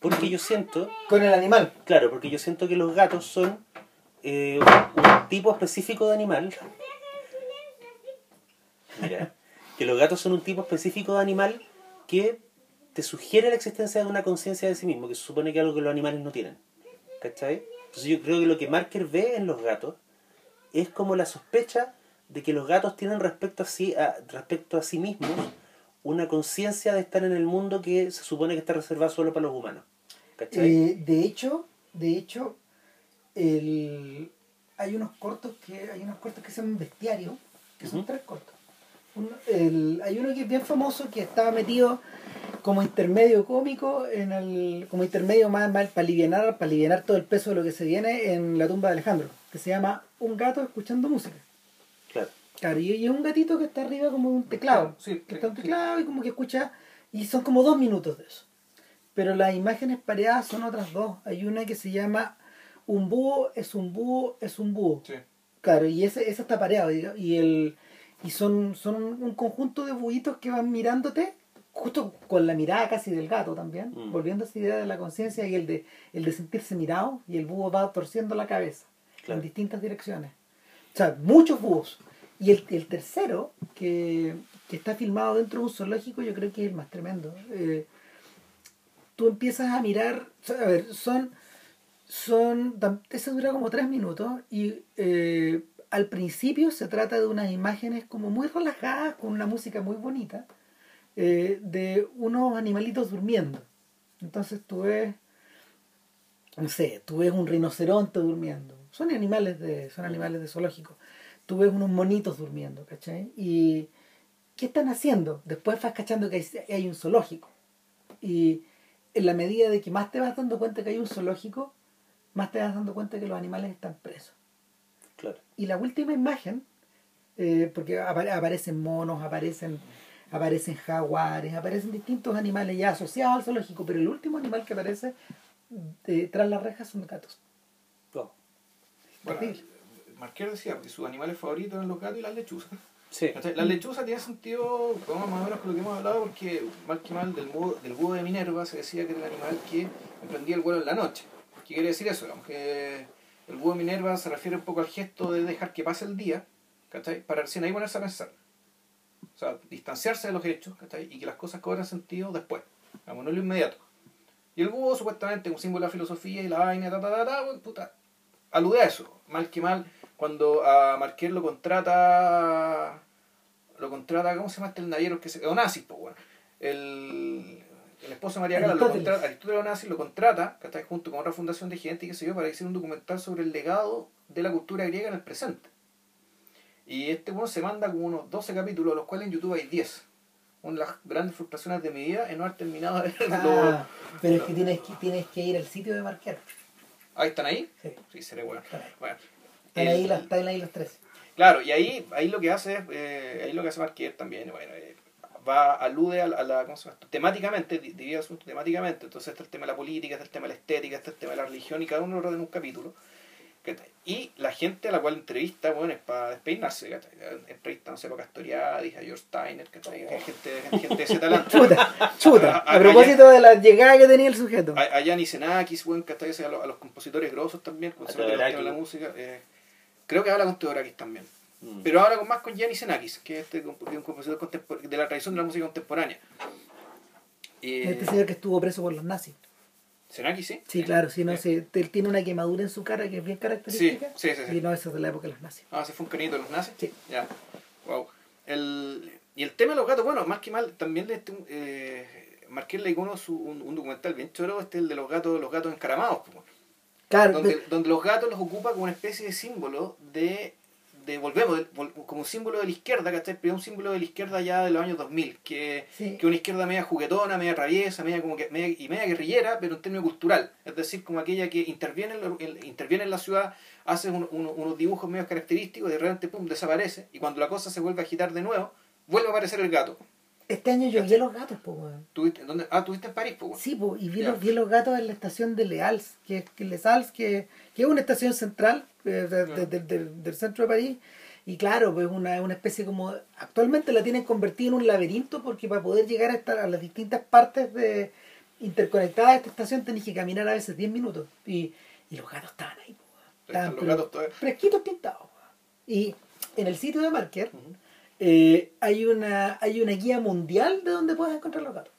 S3: Porque yo siento,
S1: Con el animal.
S3: claro, porque yo siento que los gatos son eh, un tipo específico de animal. Mira, que los gatos son un tipo específico de animal que te sugiere la existencia de una conciencia de sí mismo, que se supone que es algo que los animales no tienen. ¿Cachai? Entonces yo creo que lo que Marker ve en los gatos es como la sospecha de que los gatos tienen respecto a sí, a, respecto a sí mismos una conciencia de estar en el mundo que se supone que está reservado solo para los humanos.
S1: Eh, de hecho, de hecho, el, hay unos cortos que hay unos cortos que se llaman bestiario, que son tres cortos. Uno- el- hay uno que es bien famoso que estaba metido como intermedio cómico en el como intermedio más, más para aliviar para alivianar todo el peso de lo que se viene en la tumba de Alejandro que se llama un gato escuchando música
S3: Claro.
S1: y, y es un gatito que está arriba como un teclado
S2: Sí,
S1: que está en un teclado y como que escucha y son como dos minutos de eso pero las imágenes pareadas son otras dos hay una que se llama un búho es un búho es un búho
S2: Sí.
S1: Claro, y ese, ese está pareado, diga- y el y son, son un, un conjunto de buitos que van mirándote, justo con la mirada casi del gato también,
S3: Mm.
S1: volviendo a esa idea de la conciencia y el de, el de sentirse mirado, y el búho va torciendo la cabeza
S3: Claro.
S1: en distintas direcciones. O sea, muchos búhos. Y el, el tercero, que, que está filmado dentro de un zoológico, yo creo que es el más tremendo. Eh, tú empiezas a mirar, a ver, son, son, ese dura como tres minutos y eh, al principio se trata de unas imágenes como muy relajadas, con una música muy bonita, eh, de unos animalitos durmiendo. Entonces tú ves, no sé, tú ves un rinoceronte durmiendo. Son animales de, son animales de zoológico. Tú ves unos monitos durmiendo, ¿cachai? Y ¿qué están haciendo? Después vas cachando que hay, hay un zoológico. Y en la medida de que más te vas dando cuenta que hay un zoológico, más te vas dando cuenta que los animales están presos.
S3: Claro.
S1: Y la última imagen, eh, porque apa- aparecen monos, aparecen, aparecen jaguares, aparecen distintos animales ya asociados al zoológico, pero el último animal que aparece eh, tras las rejas son gatos.
S3: Oh.
S2: Bueno. Marquero decía que sus animales favoritos eran los gatos y las lechuzas.
S3: Sí.
S2: La lechuza tiene sentido, como más o menos con lo que hemos hablado, porque mal que mal del búho, del búho de Minerva se decía que era el animal que emprendía el vuelo en la noche. ¿Qué quiere decir eso? Digamos que el búho de Minerva se refiere un poco al gesto de dejar que pase el día, ¿cachai? Para recién ahí ponerse a pensar. O sea, distanciarse de los hechos, ¿cachai? Y que las cosas cobran sentido después, digamos, no lo inmediato. Y el búho, supuestamente, un símbolo de la filosofía y la vaina, ta, ta, ta, ta, puta, alude a eso. Mal que mal, cuando a Marqués lo contrata, lo contrata, ¿cómo se llama este el naviero? Que se, Onassis, pues, bueno. El, el esposo de María Gala, lo contrata, Aristóteles Onassis lo contrata, que está junto con otra fundación de gente y qué sé yo, para hacer un documental sobre el legado de la cultura griega en el presente. Y este bueno se manda como unos 12 capítulos, de los cuales en YouTube hay 10. Una de las grandes frustraciones de mi vida es no haber terminado de
S1: Ah, pero es que tienes, que tienes que ir al sitio de marcar.
S2: Ahí están ahí.
S1: Sí.
S2: Sí, seré bueno. Bueno.
S1: Están,
S2: el-
S1: ahí, las- están ahí los tres.
S2: Claro, y ahí, ahí lo que hace es, eh, ahí lo que hace Marqués también, bueno, eh, va, alude a la, a la- ¿cómo se llama temáticamente, di- divide el asunto temáticamente, entonces está el tema de la política, está el tema de la estética, está el tema de la religión, y cada uno lo en un capítulo. Y la gente a la cual entrevista, bueno, es para despeinarse, ¿cachai? entrevista, no sé, para Castoriadis, a George Steiner, ¿cachai? gente, gente de ese talento.
S1: Chuta, chuta.
S2: A- a-
S1: A propósito de la llegada que tenía el sujeto.
S2: A, a Gianni Xenakis, buen ¿cachai? A, los, a los compositores grosos también, tema de la música. eh, creo que habla con Teodorakis también.
S3: Mm.
S2: Pero ahora con más con Gianni Xenakis, que es este, comp- que es un compositor de la tradición de la música contemporánea. Eh,
S1: Este señor que estuvo preso por los nazis.
S2: Xenakis, sí.
S1: Sí, claro, sí, no, sí, él tiene una quemadura en su cara que es bien característica.
S2: Sí, sí, sí, sí.
S1: Y no, eso es de la época de los nazis.
S2: Ah, se fue un canito de los nazis.
S1: Sí.
S2: Ya. Wow. El, y el tema de los gatos, bueno, más que mal, también le este, eh, Marqués le icono su, un, un documental bien choro, este el de los gatos, los gatos encaramados, pues,
S1: Claro,
S2: donde,
S1: de-
S2: donde los gatos los ocupa como una especie de símbolo de, de volvemos, como un símbolo de la izquierda, ¿cachai? Pero un símbolo de la izquierda ya de los años 2000, que,
S1: Sí.
S2: que una izquierda media juguetona, media traviesa, media como que, media, y media guerrillera, pero en términos cultural, es decir, como aquella que interviene en, la- en- interviene en la ciudad, hace un- un- unos dibujos medio característicos, y de repente, pum, desaparece, y cuando la cosa se vuelve a agitar de nuevo, vuelve a aparecer el gato.
S1: Este año yo vi a los gatos, pues, weón.
S2: ¿Tuviste, ¿dónde? Ah, ¿tuviste en París, pues, bueno.
S1: Sí, po, y vi,
S2: Ya.
S1: los, vi los gatos en la estación de Leals, que, que Les Halles, que, que es una estación central eh, de- de-
S2: Ya.
S1: de- del- centro de París. Y claro, pues una, una especie como... Actualmente la tienen convertida en un laberinto porque para poder llegar a, estar a las distintas partes de interconectadas de esta estación tenés que caminar a veces 10 minutos. Y, y los gatos estaban ahí, po, weón.
S2: Están
S1: estaban
S2: los gatos todavía.
S1: fresquitos pintados. weón. Y en el sitio de Marker. Eh, hay, una, hay una guía mundial de donde puedes encontrar los gatos.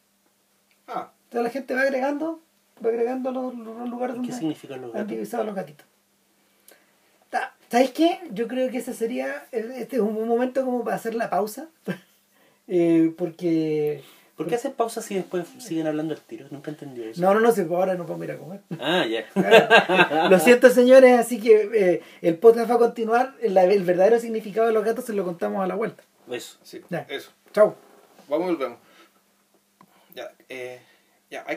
S2: Ah,
S1: Entonces la gente va agregando, va agregando los, los lugares
S3: ¿Qué
S1: donde
S3: significan los
S1: han divisado los gatitos. ¿Sabes qué? Yo creo que ese sería, este es un momento como para hacer la pausa. Eh, porque...
S3: ¿Por qué hacen pausa si después siguen hablando al tiro? Nunca entendí eso.
S1: No, no, no sé, ahora nos vamos a ir a comer.
S3: Ah, ya.
S1: Claro. Lo siento, señores, así que eh, el podcast va a continuar. El verdadero significado de los gatos se lo contamos a la vuelta.
S3: Eso.
S2: sí,
S1: Ya.
S2: eso.
S1: Chau.
S2: Vamos y volvemos. Ya, eh, ya, hay